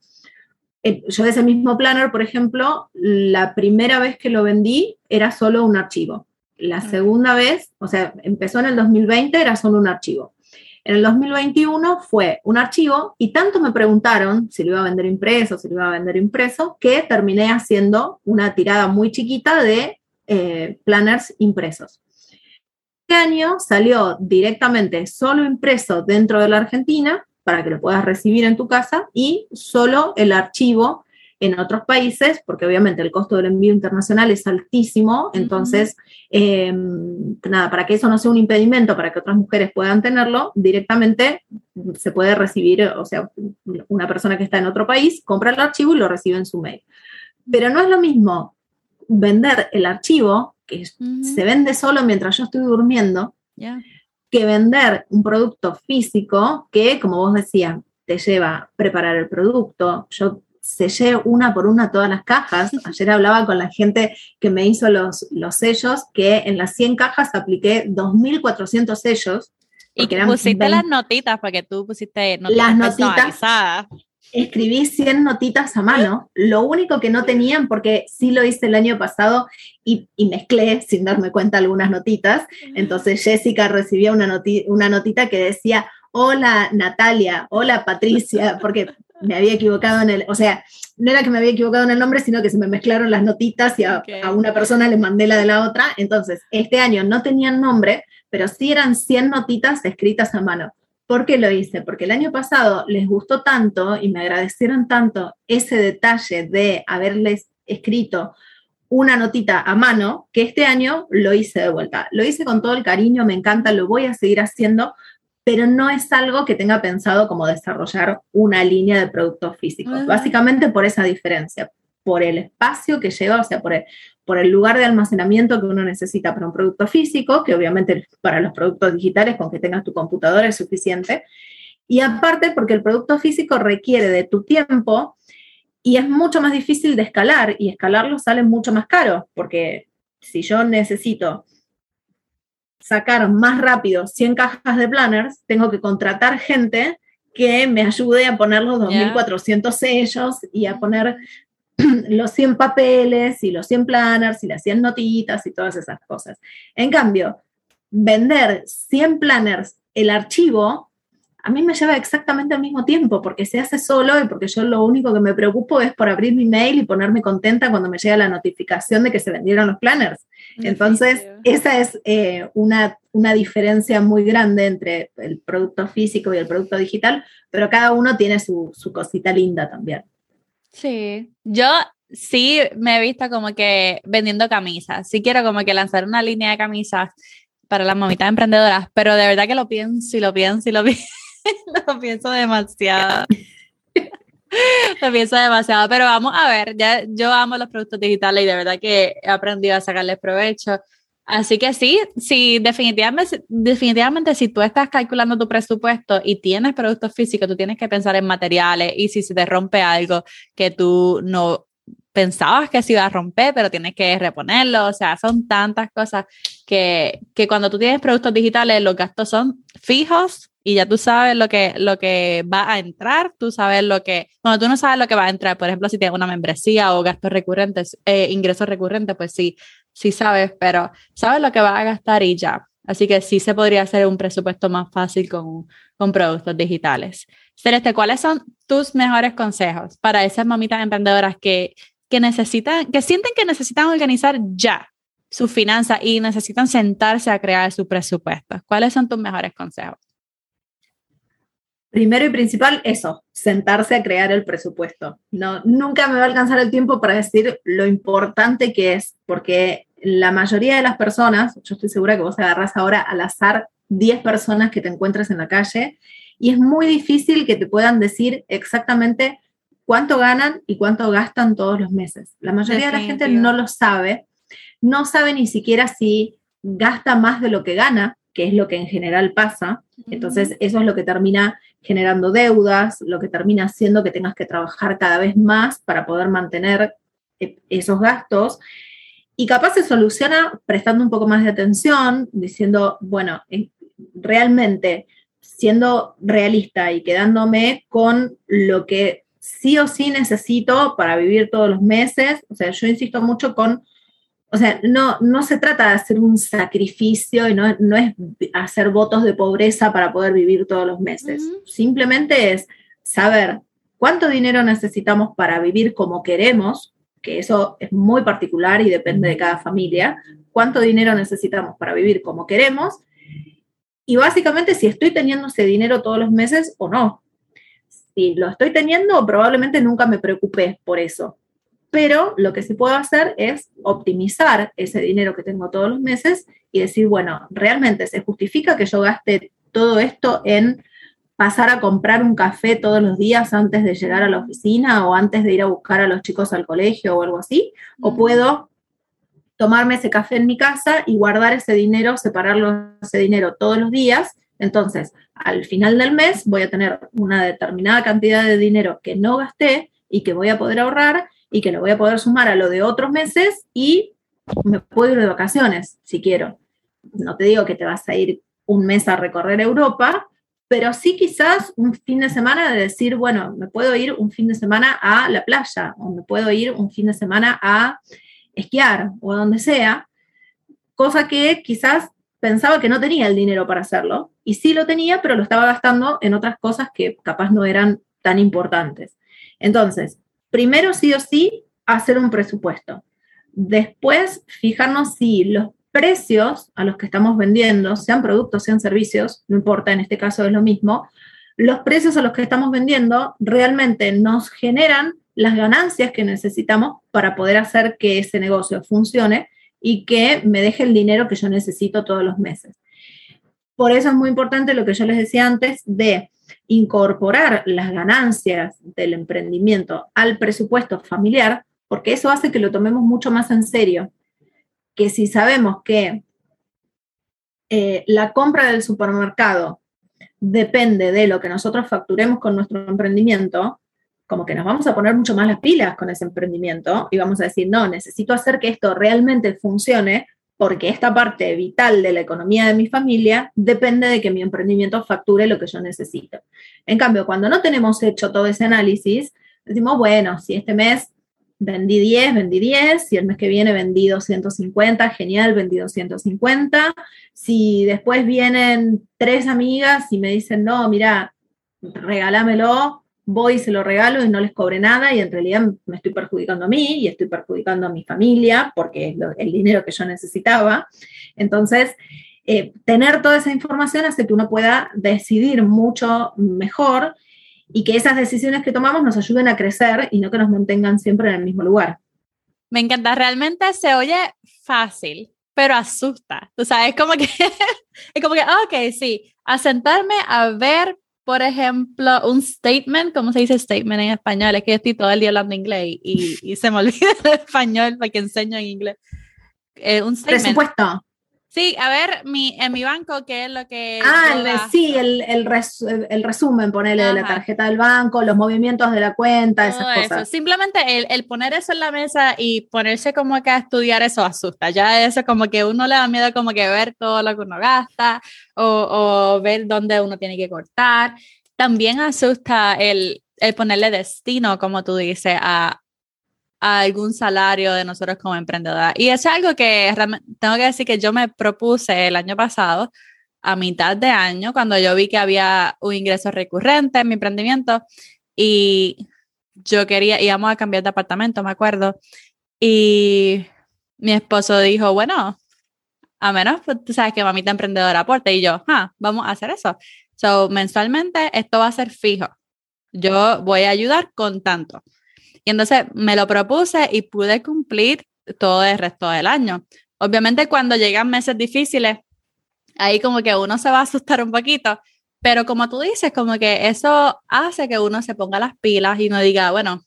Eh, yo ese mismo planner, por ejemplo, la primera vez que lo vendí era solo un archivo. La segunda vez, o sea, empezó en el 2020, era solo un archivo. En el 2021 fue un archivo y tanto me preguntaron si lo iba a vender impreso, si lo iba a vender impreso, que terminé haciendo una tirada muy chiquita de eh, planners impresos. Este año salió directamente solo impreso dentro de la Argentina para que lo puedas recibir en tu casa y solo el archivo en otros países, porque obviamente el costo del envío internacional es altísimo, entonces, em, nada, para que eso no sea un impedimento para que otras mujeres puedan tenerlo, directamente se puede recibir, o sea, una persona que está en otro país compra el archivo y lo recibe en su mail. Pero no es lo mismo vender el archivo, que se vende solo mientras yo estoy durmiendo, que vender un producto físico que, como vos decías, te lleva preparar el producto. Yo sellé una por una todas las cajas. Ayer hablaba con la gente que me hizo los, los sellos, que en las 100 cajas apliqué 2.400 sellos. Y que pusiste las notitas, porque tú pusiste notitas las notitas. Escribí 100 notitas a mano. Lo único que no tenían, porque sí lo hice el año pasado y, y mezclé sin darme cuenta algunas notitas. Entonces Jessica recibía una, una notita que decía, hola Natalia, hola Patricia, porque me había equivocado en el, o sea, no era que me había equivocado en el nombre, sino que se me mezclaron las notitas y a, una persona le mandé la de la otra. Entonces, este año no tenían nombre, pero sí eran 100 notitas escritas a mano. ¿Por qué lo hice? Porque el año pasado les gustó tanto y me agradecieron tanto ese detalle de haberles escrito una notita a mano, que este año lo hice de vuelta. Lo hice con todo el cariño, me encanta, lo voy a seguir haciendo, pero no es algo que tenga pensado como desarrollar una línea de productos físicos. Básicamente por esa diferencia, por el espacio que lleva, o sea, por el, por el lugar de almacenamiento que uno necesita para un producto físico, que obviamente para los productos digitales con que tengas tu computadora es suficiente. Y aparte porque el producto físico requiere de tu tiempo y es mucho más difícil de escalar y escalarlo sale mucho más caro, porque si yo necesito sacar más rápido 100 cajas de planners, tengo que contratar gente que me ayude a poner los 2.400 sellos y a poner los 100 papeles y los 100 planners y las 100 notitas y todas esas cosas. En cambio, vender 100 planners el archivo a mí me lleva exactamente al mismo tiempo, porque se hace solo y porque yo lo único que me preocupo es por abrir mi mail y ponerme contenta cuando me llega la notificación de que se vendieron los planners. Entonces, esa es eh, una, una diferencia muy grande entre el producto físico y el producto digital, pero cada uno tiene su, su cosita linda también. Sí, yo sí me he visto como que vendiendo camisas. Sí quiero como que lanzar una línea de camisas para las mamitas emprendedoras, pero de verdad que lo pienso y lo pienso y lo pienso. lo pienso demasiado. lo pienso demasiado, pero vamos a ver, ya yo amo los productos digitales y de verdad que he aprendido a sacarles provecho. Así que sí, sí, definitivamente, definitivamente si tú estás calculando tu presupuesto y tienes productos físicos, tú tienes que pensar en materiales y si se te rompe algo que tú no pensabas que se iba a romper, pero tienes que reponerlo. O sea, son tantas cosas que, que cuando tú tienes productos digitales, los gastos son fijos y ya tú sabes lo que, lo que va a entrar, tú sabes lo que, cuando tú no sabes lo que va a entrar, por ejemplo, si tienes una membresía o gastos recurrentes, eh, ingresos recurrentes, pues sí, sí sabes, pero sabes lo que vas a gastar y ya. Así que sí se podría hacer un presupuesto más fácil con, con productos digitales. Celeste, ¿cuáles son tus mejores consejos para esas mamitas emprendedoras que, que necesitan, que sienten que necesitan organizar ya sus finanzas y necesitan sentarse a crear su presupuesto? ¿Cuáles son tus mejores consejos? Primero y principal, eso, sentarse a crear el presupuesto. No, nunca me va a alcanzar el tiempo para decir lo importante que es, porque la mayoría de las personas, yo estoy segura que vos agarrás ahora al azar 10 personas que te encuentres en la calle y es muy difícil que te puedan decir exactamente cuánto ganan y cuánto gastan todos los meses. La mayoría de la gente no lo sabe, no sabe ni siquiera si gasta más de lo que gana, que es lo que en general pasa. Entonces, eso es lo que termina generando deudas, lo que termina haciendo que tengas que trabajar cada vez más para poder mantener e, esos gastos. Y capaz se soluciona prestando un poco más de atención, diciendo, bueno, realmente siendo realista y quedándome con lo que sí o sí necesito para vivir todos los meses. O sea, yo insisto mucho con, o sea, no, no se trata de hacer un sacrificio y no, no es hacer votos de pobreza para poder vivir todos los meses. Simplemente es saber cuánto dinero necesitamos para vivir como queremos, que eso es muy particular y depende de cada familia, cuánto dinero necesitamos para vivir como queremos y básicamente si estoy teniendo ese dinero todos los meses o no si lo estoy teniendo, probablemente nunca me preocupé por eso. Pero lo que sí puedo hacer es optimizar ese dinero que tengo todos los meses y decir, bueno, realmente se justifica que yo gaste todo esto en pasar a comprar un café todos los días antes de llegar a la oficina o antes de ir a buscar a los chicos al colegio o algo así, o puedo tomarme ese café en mi casa y guardar ese dinero, separarlo ese dinero todos los días. Entonces, al final del mes voy a tener una determinada cantidad de dinero que no gasté y que voy a poder ahorrar y que lo voy a poder sumar a lo de otros meses y me puedo ir de vacaciones si quiero. No te digo que te vas a ir un mes a recorrer Europa, pero sí quizás un fin de semana de decir, bueno, me puedo ir un fin de semana a la playa o me puedo ir un fin de semana a esquiar o a donde sea, cosa que quizás pensaba que no tenía el dinero para hacerlo y sí lo tenía, pero lo estaba gastando en otras cosas que capaz no eran tan importantes. Entonces, primero sí o sí, hacer un presupuesto. Después, fijarnos si los precios a los que estamos vendiendo, sean productos, sean servicios, no importa, en este caso es lo mismo, los precios a los que estamos vendiendo realmente nos generan las ganancias que necesitamos para poder hacer que ese negocio funcione y que me deje el dinero que yo necesito todos los meses. Por eso es muy importante lo que yo les decía antes de incorporar las ganancias del emprendimiento al presupuesto familiar, porque eso hace que lo tomemos mucho más en serio. Que si sabemos que eh, la compra del supermercado depende de lo que nosotros facturemos con nuestro emprendimiento, como que nos vamos a poner mucho más las pilas con ese emprendimiento y vamos a decir, no, necesito hacer que esto realmente funcione porque esta parte vital de la economía de mi familia depende de que mi emprendimiento facture lo que yo necesito. En cambio, cuando no tenemos hecho todo ese análisis, decimos, bueno, si este mes vendí 10, vendí 10, si el mes que viene vendí 250, genial, vendí 250. Si después vienen tres amigas y me dicen, no, mira, regálamelo, voy y se lo regalo y no les cobre nada y en realidad me estoy perjudicando a mí y estoy perjudicando a mi familia porque es el dinero que yo necesitaba. Entonces, eh, tener toda esa información hace que uno pueda decidir mucho mejor y que esas decisiones que tomamos nos ayuden a crecer y no que nos mantengan siempre en el mismo lugar. Me encanta, realmente se oye fácil, pero asusta. Tú sabes, es como que, es como que, ok, sí, a sentarme a ver por ejemplo, un statement, ¿cómo se dice statement en español? Es que yo estoy todo el día hablando inglés y, se me olvida el español porque enseño en inglés. Eh, un statement. Presupuesto. Sí, a ver, mi, en mi banco, ¿qué es lo que... Ah, sí, el, el, el, resumen, ponerle de la tarjeta del banco, los movimientos de la cuenta, esas cosas. Simplemente el, el, poner eso en la mesa y ponerse como que a estudiar eso asusta. Ya eso como que uno le da miedo como que ver todo lo que uno gasta o, o ver dónde uno tiene que cortar. También asusta el, el ponerle destino, como tú dices, a, algún salario de nosotros como emprendedora. Y es algo que tengo que decir que yo me propuse el año pasado, a mitad de año, cuando yo vi que había un ingreso recurrente en mi emprendimiento y yo quería, íbamos a cambiar de apartamento, me acuerdo. Y mi esposo dijo, bueno, a menos, pues, tú sabes que mamita emprendedora aporte. Y yo, ah, vamos a hacer eso. So, mensualmente esto va a ser fijo. Yo voy a ayudar con tanto. Entonces me lo propuse y pude cumplir todo el resto del año. Obviamente cuando llegan meses difíciles, ahí como que uno se va a asustar un poquito, Pero como tú dices, como que eso hace que uno se ponga las pilas y no diga, bueno,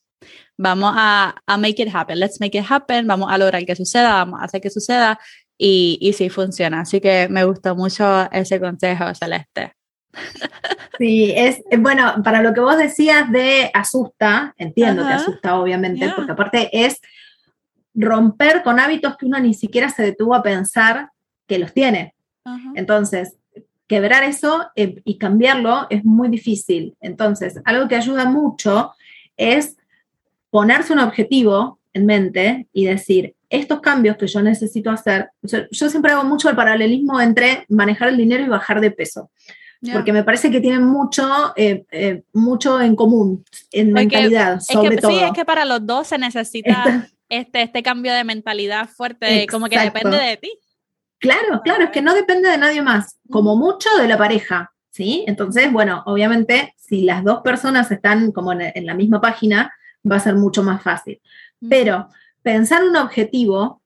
vamos a, a make it happen, let's make it happen, vamos a lograr que suceda, vamos a hacer que suceda y, y sí funciona. Así que me gustó mucho ese consejo, Celeste. Sí, es bueno, para lo que vos decías de asusta, entiendo que asusta obviamente, porque aparte es romper con hábitos que uno ni siquiera se detuvo a pensar que los tiene. Entonces, quebrar eso eh, y cambiarlo es muy difícil. Entonces, algo que ayuda mucho es ponerse un objetivo en mente y decir, estos cambios que yo necesito hacer, yo, siempre hago mucho el paralelismo entre manejar el dinero y bajar de peso. Porque me parece que tienen mucho, eh, eh, mucho en común, en mentalidad, sobre todo. Sí, es que para los dos se necesita este, este cambio de mentalidad fuerte, como que depende de ti. Claro, claro, es que no depende de nadie más, como mucho de la pareja, ¿sí? Entonces, bueno, obviamente, si las dos personas están como en, la misma página, va a ser mucho más fácil. Pero pensar un objetivo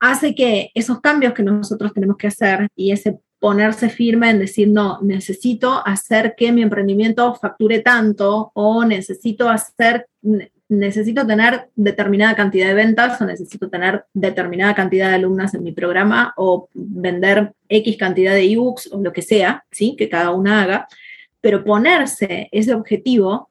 hace que esos cambios que nosotros tenemos que hacer y ese ponerse firme en decir, no, necesito hacer que mi emprendimiento facture tanto o necesito hacer, necesito tener determinada cantidad de ventas o necesito tener determinada cantidad de alumnas en mi programa o vender X cantidad de ebooks o lo que sea, ¿sí? Que cada una haga, pero ponerse ese objetivo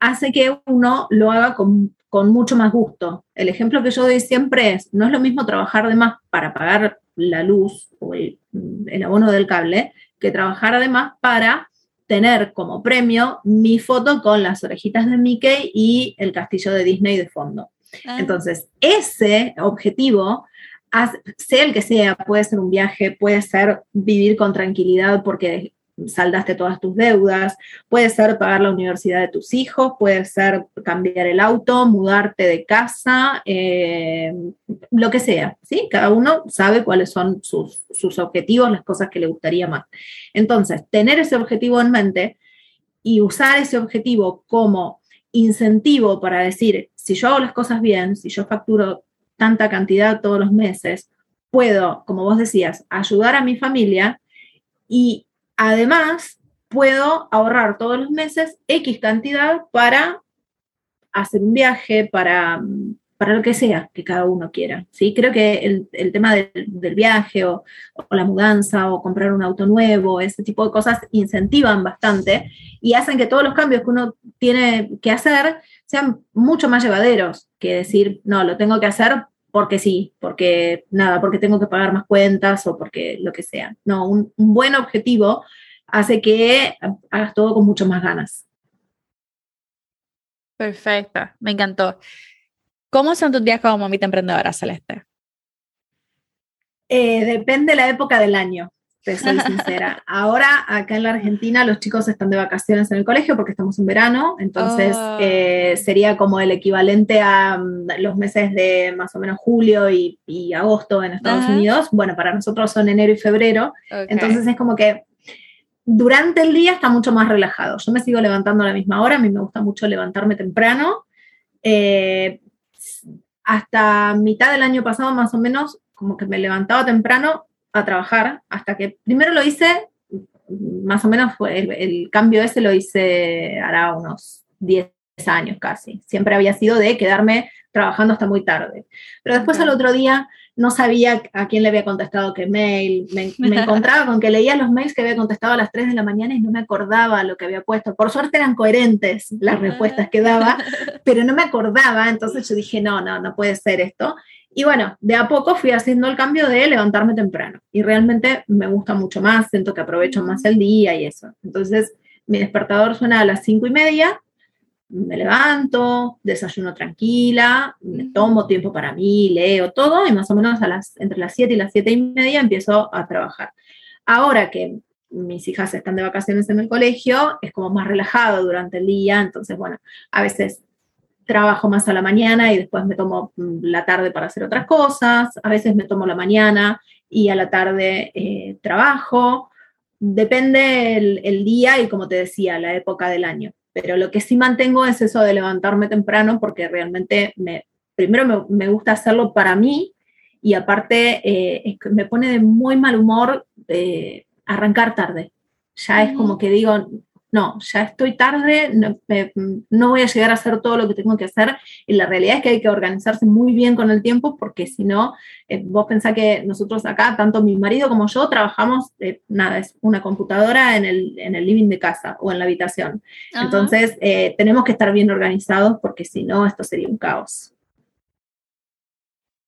hace que uno lo haga con, con mucho más gusto. El ejemplo que yo doy siempre es, no es lo mismo trabajar de más para pagar la luz o el, el abono del cable que trabajar además para tener como premio mi foto con las orejitas de Mickey y el castillo de Disney de fondo. Ah. Entonces, ese objetivo, sea el que sea, puede ser un viaje, puede ser vivir con tranquilidad porque saldaste todas tus deudas, puede ser pagar la universidad de tus hijos, puede ser cambiar el auto, mudarte de casa, eh, lo que sea, ¿sí? Cada uno sabe cuáles son sus, sus objetivos, las cosas que le gustaría más. Entonces, tener ese objetivo en mente y usar ese objetivo como incentivo para decir, si yo hago las cosas bien, si yo facturo tanta cantidad todos los meses, puedo, como vos decías, ayudar a mi familia y Además, puedo ahorrar todos los meses X cantidad para hacer un viaje, para, para lo que sea que cada uno quiera. ¿sí? Creo que el, tema del, viaje o, la mudanza o comprar un auto nuevo, ese tipo de cosas incentivan bastante y hacen que todos los cambios que uno tiene que hacer sean mucho más llevaderos que decir, no, lo tengo que hacer porque sí, porque nada, porque tengo que pagar más cuentas o porque lo que sea. No, un, buen objetivo hace que hagas todo con mucho más ganas. Perfecto, me encantó. ¿Cómo son tus días como mamita emprendedora, Celeste? Eh, depende de la época del año te soy sincera. Ahora, acá en la Argentina, los chicos están de vacaciones en el colegio porque estamos en verano, entonces ah. eh, sería como el equivalente a mm, los meses de más o menos julio y, agosto en Estados Unidos. Bueno, para nosotros son enero y febrero, entonces es como que durante el día está mucho más relajado. Yo me sigo levantando a la misma hora, a mí me gusta mucho levantarme temprano. Eh, hasta mitad del año pasado, más o menos, como que me levantaba temprano a trabajar hasta que primero lo hice, más o menos fue el, cambio ese lo hice hará unos 10 años casi. Siempre había sido de quedarme trabajando hasta muy tarde. Pero después al otro día no sabía a quién le había contestado qué mail. Me, me, encontraba con que leía los mails que había contestado a las 3 de la mañana y no me acordaba lo que había puesto. Por suerte eran coherentes las respuestas que daba, pero no me acordaba. Entonces yo dije, no, no, no puede ser esto. Y bueno, de a poco fui haciendo el cambio de levantarme temprano y realmente me gusta mucho más, siento que aprovecho más el día y eso. Entonces, mi despertador suena a las cinco y media, me levanto, desayuno tranquila, me tomo tiempo para mí, leo todo y más o menos a las, entre las siete y las siete y media empiezo a trabajar. Ahora que mis hijas están de vacaciones en el colegio, es como más relajado durante el día, entonces, bueno, a veces trabajo más a la mañana y después me tomo mm, la tarde para hacer otras cosas, a veces me tomo la mañana y a la tarde eh, trabajo, depende el, día y como te decía, la época del año. Pero lo que sí mantengo es eso de levantarme temprano porque realmente me, primero me, gusta hacerlo para mí y aparte eh, me pone de muy mal humor eh, arrancar tarde. Ya es como que digo, no, ya estoy tarde, no, voy a llegar a hacer todo lo que tengo que hacer. Y la realidad es que hay que organizarse muy bien con el tiempo porque si no, eh, vos pensás que nosotros acá, tanto mi marido como yo, trabajamos, eh, nada, es una computadora en el, en el, living de casa o en la habitación. Entonces, eh, tenemos que estar bien organizados porque si no, esto sería un caos.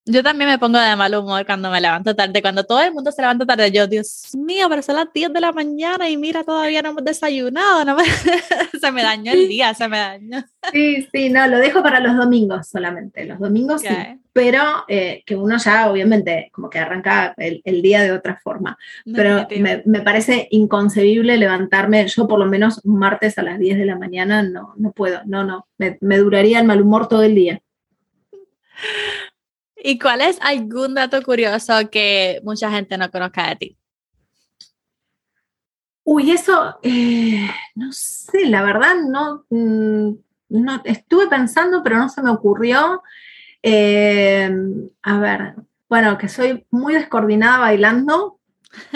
Yo también me pongo de mal humor cuando me levanto tarde. Cuando todo el mundo se levanta tarde, yo, Dios mío, pero son las 10 de la mañana y mira, todavía no hemos desayunado. No se me dañó el día, se me dañó. Sí, sí, no, lo dejo para los domingos solamente. Los domingos sí, pero eh, que uno ya obviamente como que arranca el, día de otra forma. pero me, me, parece inconcebible levantarme, yo por lo menos un martes a las 10 de la mañana, no, no puedo, no, no, me, me duraría el mal humor todo el día. ¿Y cuál es algún dato curioso que mucha gente no conozca de ti? Uy, eso, eh, no sé, la verdad no, mm, no, estuve pensando, pero no se me ocurrió. Eh, a ver, bueno, que soy muy descoordinada bailando,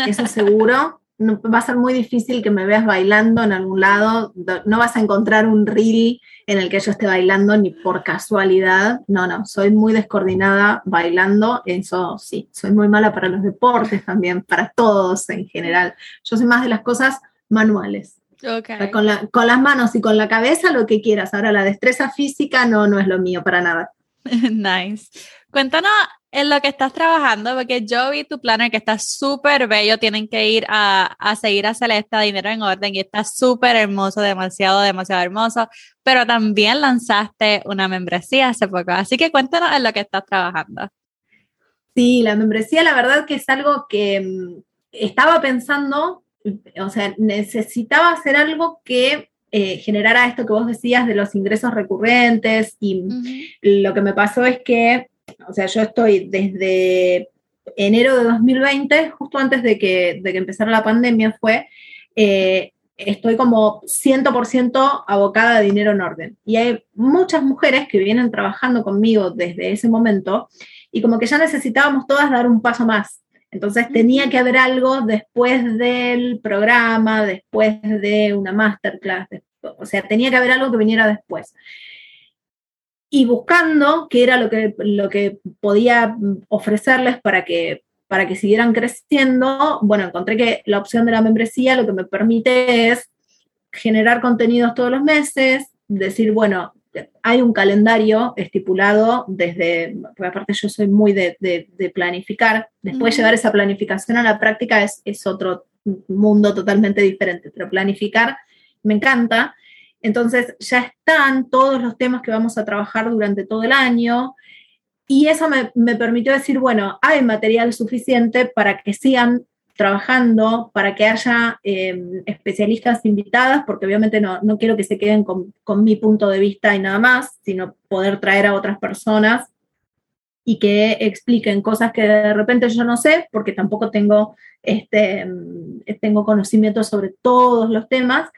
eso seguro va a ser muy difícil que me veas bailando en algún lado, no vas a encontrar un reel en el que yo esté bailando ni por casualidad, no, no, soy muy descoordinada bailando, eso sí, soy muy mala para los deportes también, para todos en general, yo soy más de las cosas manuales. con, con las manos y con la cabeza lo que quieras, ahora la destreza física no, no es lo mío para nada. nice. Cuéntanos en lo que estás trabajando, porque yo vi tu planner que está súper bello, tienen que ir a, a, seguir a Celeste Dinero en Orden y está súper hermoso, demasiado, demasiado hermoso, pero también lanzaste una membresía hace poco, así que cuéntanos en lo que estás trabajando. Sí, la membresía la verdad que es algo que mm, estaba pensando, o sea, necesitaba hacer algo que eh, generara esto que vos decías de los ingresos recurrentes y lo que me pasó es que o sea, yo estoy desde enero de 2020, justo antes de que, de que empezara la pandemia fue, eh, estoy como 100% abocada a dinero en orden. Y hay muchas mujeres que vienen trabajando conmigo desde ese momento y como que ya necesitábamos todas dar un paso más. Entonces tenía que haber algo después del programa, después de una masterclass, o sea, tenía que haber algo que viniera después y buscando qué era lo que, lo que podía ofrecerles para que, para que siguieran creciendo, bueno, encontré que la opción de la membresía lo que me permite es generar contenidos todos los meses, decir, bueno, hay un calendario estipulado desde, porque aparte yo soy muy de, planificar, después llevar esa planificación a la práctica es, es otro mundo totalmente diferente, pero planificar me encanta entonces ya están todos los temas que vamos a trabajar durante todo el año y eso me, permitió decir, bueno, hay material suficiente para que sigan trabajando, para que haya em, especialistas invitadas, porque obviamente no, quiero que se queden con, mi punto de vista y nada más, sino poder traer a otras personas y que expliquen cosas que de repente yo no sé, porque tampoco tengo, este, em, tengo conocimiento sobre todos los temas,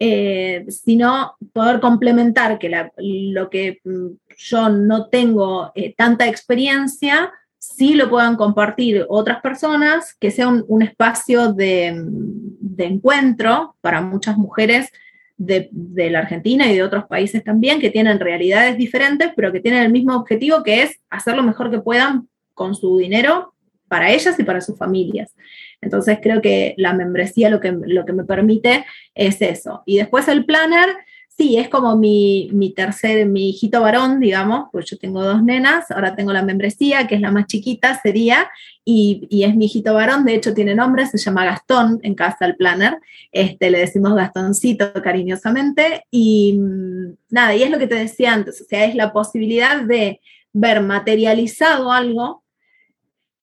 eh, sino poder complementar que lo que mm, yo no tengo eh, tanta experiencia, sí lo puedan compartir otras personas, que sea un, espacio de, mm, de, encuentro para muchas mujeres de, la Argentina y de otros países también, que tienen realidades diferentes, pero que tienen el mismo objetivo, que es hacer lo mejor que puedan con su dinero para ellas y para sus familias. Entonces creo que la membresía lo que, lo que me permite es eso. Y después el planner, sí, es como mi, mi tercer, mi hijito varón, digamos, pues yo tengo dos nenas, ahora tengo la membresía, que es la más chiquita, sería, y, y, es mi hijito varón, de hecho tiene nombre, se llama Gastón en casa el planner, este, le decimos Gastoncito cariñosamente, y mm, nada, y es lo que te decía antes, o sea, es la posibilidad de ver materializado algo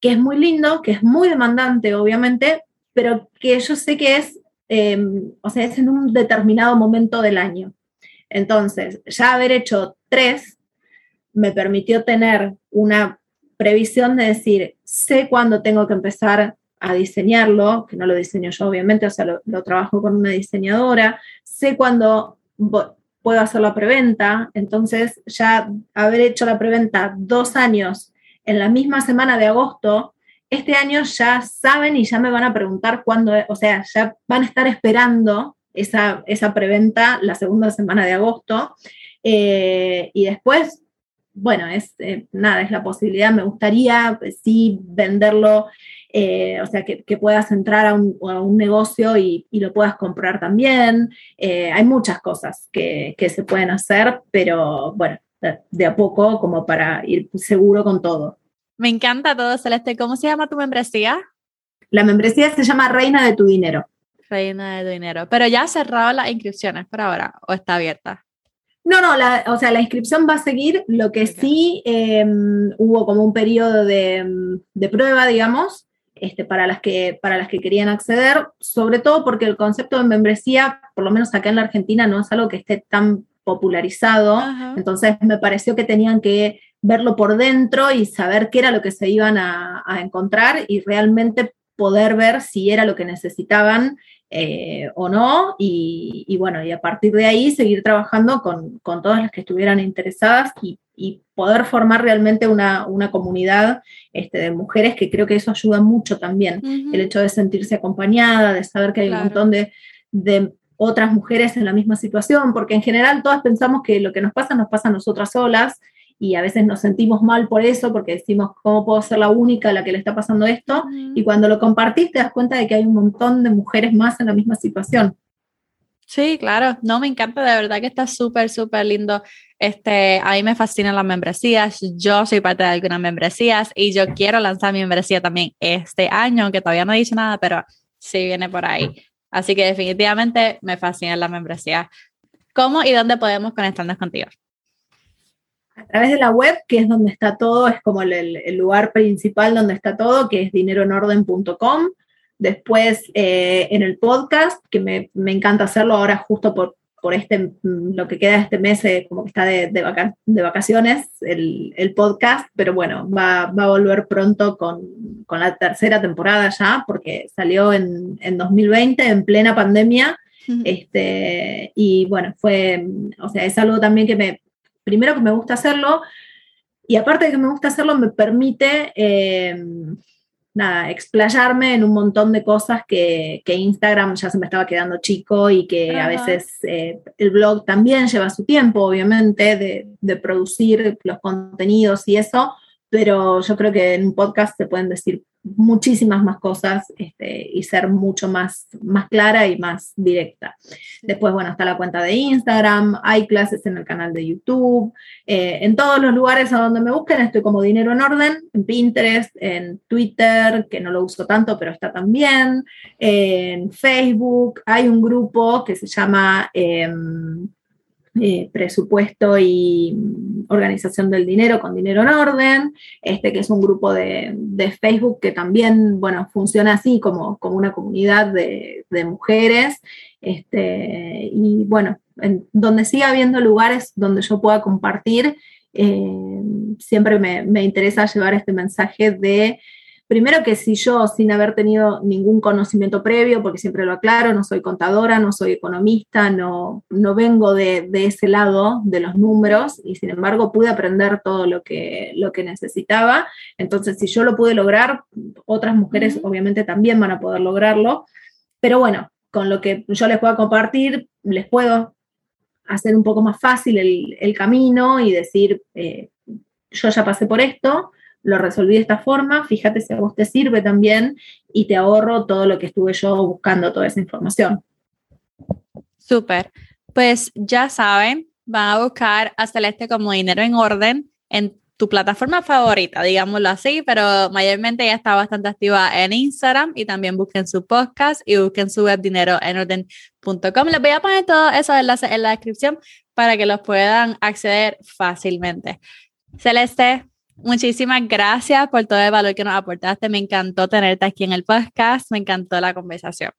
que es muy lindo, que es muy demandante, obviamente, pero que yo sé que es, em, o sea, es en un determinado momento del año. Entonces, ya haber hecho tres me permitió tener una previsión de decir, sé cuándo tengo que empezar a diseñarlo, que no lo diseño yo obviamente, o sea, lo, lo trabajo con una diseñadora, sé cuándo puedo hacer la preventa, entonces ya haber hecho la preventa dos años en la misma semana de agosto este año ya saben y ya me van a preguntar cuándo, o sea, ya van a estar esperando esa, esa preventa la segunda semana de agosto. Eh, y después, bueno, es eh, nada, es la posibilidad, me gustaría pues, sí venderlo, eh, o sea, que, puedas entrar a un, negocio y, lo puedas comprar también. hay muchas cosas que, que, se pueden hacer, pero bueno, de a poco como para ir seguro con todo. Me encanta todo, Celeste. ¿Cómo se llama tu membresía? La membresía se llama Reina de tu Dinero. Reina de tu Dinero. Pero ya ha cerrado las inscripciones por ahora o está abierta. No, no, o sea, la inscripción va a seguir. Lo que sí em, hubo como un periodo de, prueba, digamos, este, para, las que, para las que querían acceder, sobre todo porque el concepto de membresía, por lo menos acá en la Argentina, no es algo que esté tan popularizado. Entonces me pareció que tenían que verlo por dentro y saber qué era lo que se iban a, encontrar y realmente poder ver si era lo que necesitaban eh, o no, y, bueno, y a partir de ahí seguir trabajando con, todas las que estuvieran interesadas y, poder formar realmente una, comunidad este, de mujeres, que creo que eso ayuda mucho también, el hecho de sentirse acompañada, de saber que hay un montón de, de otras mujeres en la misma situación, porque en general todas pensamos que lo que nos pasa nos pasa a nosotras solas y a veces nos sentimos mal por eso, porque decimos, ¿cómo puedo ser la única a la que le está pasando esto? Y cuando lo compartís te das cuenta de que hay un montón de mujeres más en la misma situación. Sí, claro, no, me encanta, de verdad que está súper, súper lindo. Este, a mí me fascinan las membresías, yo soy parte de algunas membresías y yo quiero lanzar mi membresía también este año, aunque todavía no he dicho nada, pero sí viene por ahí. Así que definitivamente me fascinan las membresías. ¿Cómo y dónde podemos conectarnos contigo? a través de la web, que es donde está todo, es como el, lugar principal donde está todo, que es dineroenorden.com. Después eh, en el podcast, que me, encanta hacerlo ahora justo por, por este, lo que queda de este mes, eh, como que está de, de, vacaciones, el, podcast, pero bueno, va, a volver pronto con, la tercera temporada ya, porque salió en, en 2020, en plena pandemia. Este, y bueno, fue, o sea, es algo también que me, primero que me gusta hacerlo y aparte de que me gusta hacerlo me permite eh, nada, explayarme en un montón de cosas que, Instagram ya se me estaba quedando chico y que a veces eh, el blog también lleva su tiempo, obviamente, de, de, producir los contenidos y eso, pero yo creo que en un podcast se pueden decir muchísimas más cosas este, y ser mucho más, más clara y más directa. Después, bueno, está la cuenta de Instagram, hay clases en el canal de YouTube, eh, en todos los lugares a donde me busquen estoy como Dinero en Orden, en Pinterest, en Twitter, que no lo uso tanto, pero está también, en Facebook, hay un grupo que se llama... Em, eh, presupuesto y organización del dinero con dinero en orden, este que es un grupo de, Facebook que también, bueno, funciona así como, como una comunidad de, mujeres, este, y bueno, en, donde siga habiendo lugares donde yo pueda compartir, eh, siempre me, me interesa llevar este mensaje de Primero que si yo, sin haber tenido ningún conocimiento previo, porque siempre lo aclaro, no soy contadora, no soy economista, no, no vengo de, ese lado de los números y sin embargo pude aprender todo lo que, lo que necesitaba. Entonces, si yo lo pude lograr, otras mujeres obviamente también van a poder lograrlo. Pero bueno, con lo que yo les pueda compartir, les puedo hacer un poco más fácil el, camino y decir, eh, yo ya pasé por esto, lo resolví de esta forma, fíjate si a vos te sirve también y te ahorro todo lo que estuve yo buscando, toda esa información. Súper. Pues ya saben, van a buscar a Celeste como dinero en orden en tu plataforma favorita, digámoslo así, pero mayormente ella está bastante activa en Instagram y también busquen su podcast y busquen su web dineroenorden.com. Les voy a poner todos esos enlaces en la descripción para que los puedan acceder fácilmente. Celeste, Muchísimas gracias por todo el valor que nos aportaste. Me encantó tenerte aquí en el podcast. Me encantó la conversación.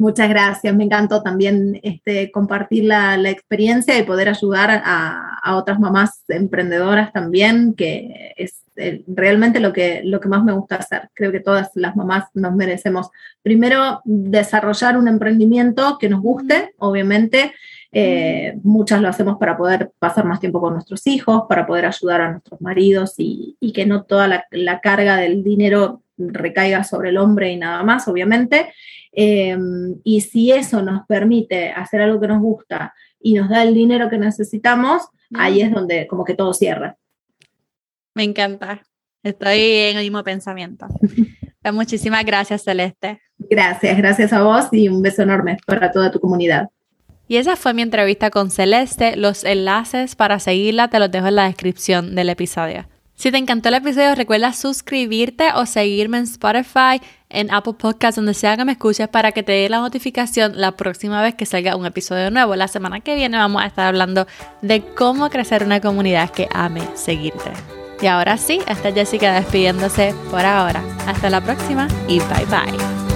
Muchas gracias. Me encantó también este, compartir la, experiencia y poder ayudar a, otras mamás emprendedoras también, que es eh, realmente lo que, lo que más me gusta hacer. Creo que todas las mamás nos merecemos, primero, desarrollar un emprendimiento que nos guste, obviamente, eh, muchas lo hacemos para poder pasar más tiempo con nuestros hijos, para poder ayudar a nuestros maridos y, que no toda la, carga del dinero recaiga sobre el hombre y nada más, obviamente. Em, y si eso nos permite hacer algo que nos gusta y nos da el dinero que necesitamos, ahí es donde como que todo cierra. Me encanta. Estoy en el mismo pensamiento. Pues muchísimas gracias, Celeste. Gracias, gracias a vos y un beso enorme para toda tu comunidad. Y esa fue mi entrevista con Celeste. Los enlaces para seguirla te los dejo en la descripción del episodio. Si te encantó el episodio, recuerda suscribirte o seguirme en Spotify, en Apple Podcasts, donde sea que me escuches para que te dé la notificación la próxima vez que salga un episodio nuevo. La semana que viene vamos a estar hablando de cómo crecer una comunidad que ame seguirte. Y ahora sí, esta Jessica despidiéndose por ahora. Hasta la próxima y bye bye.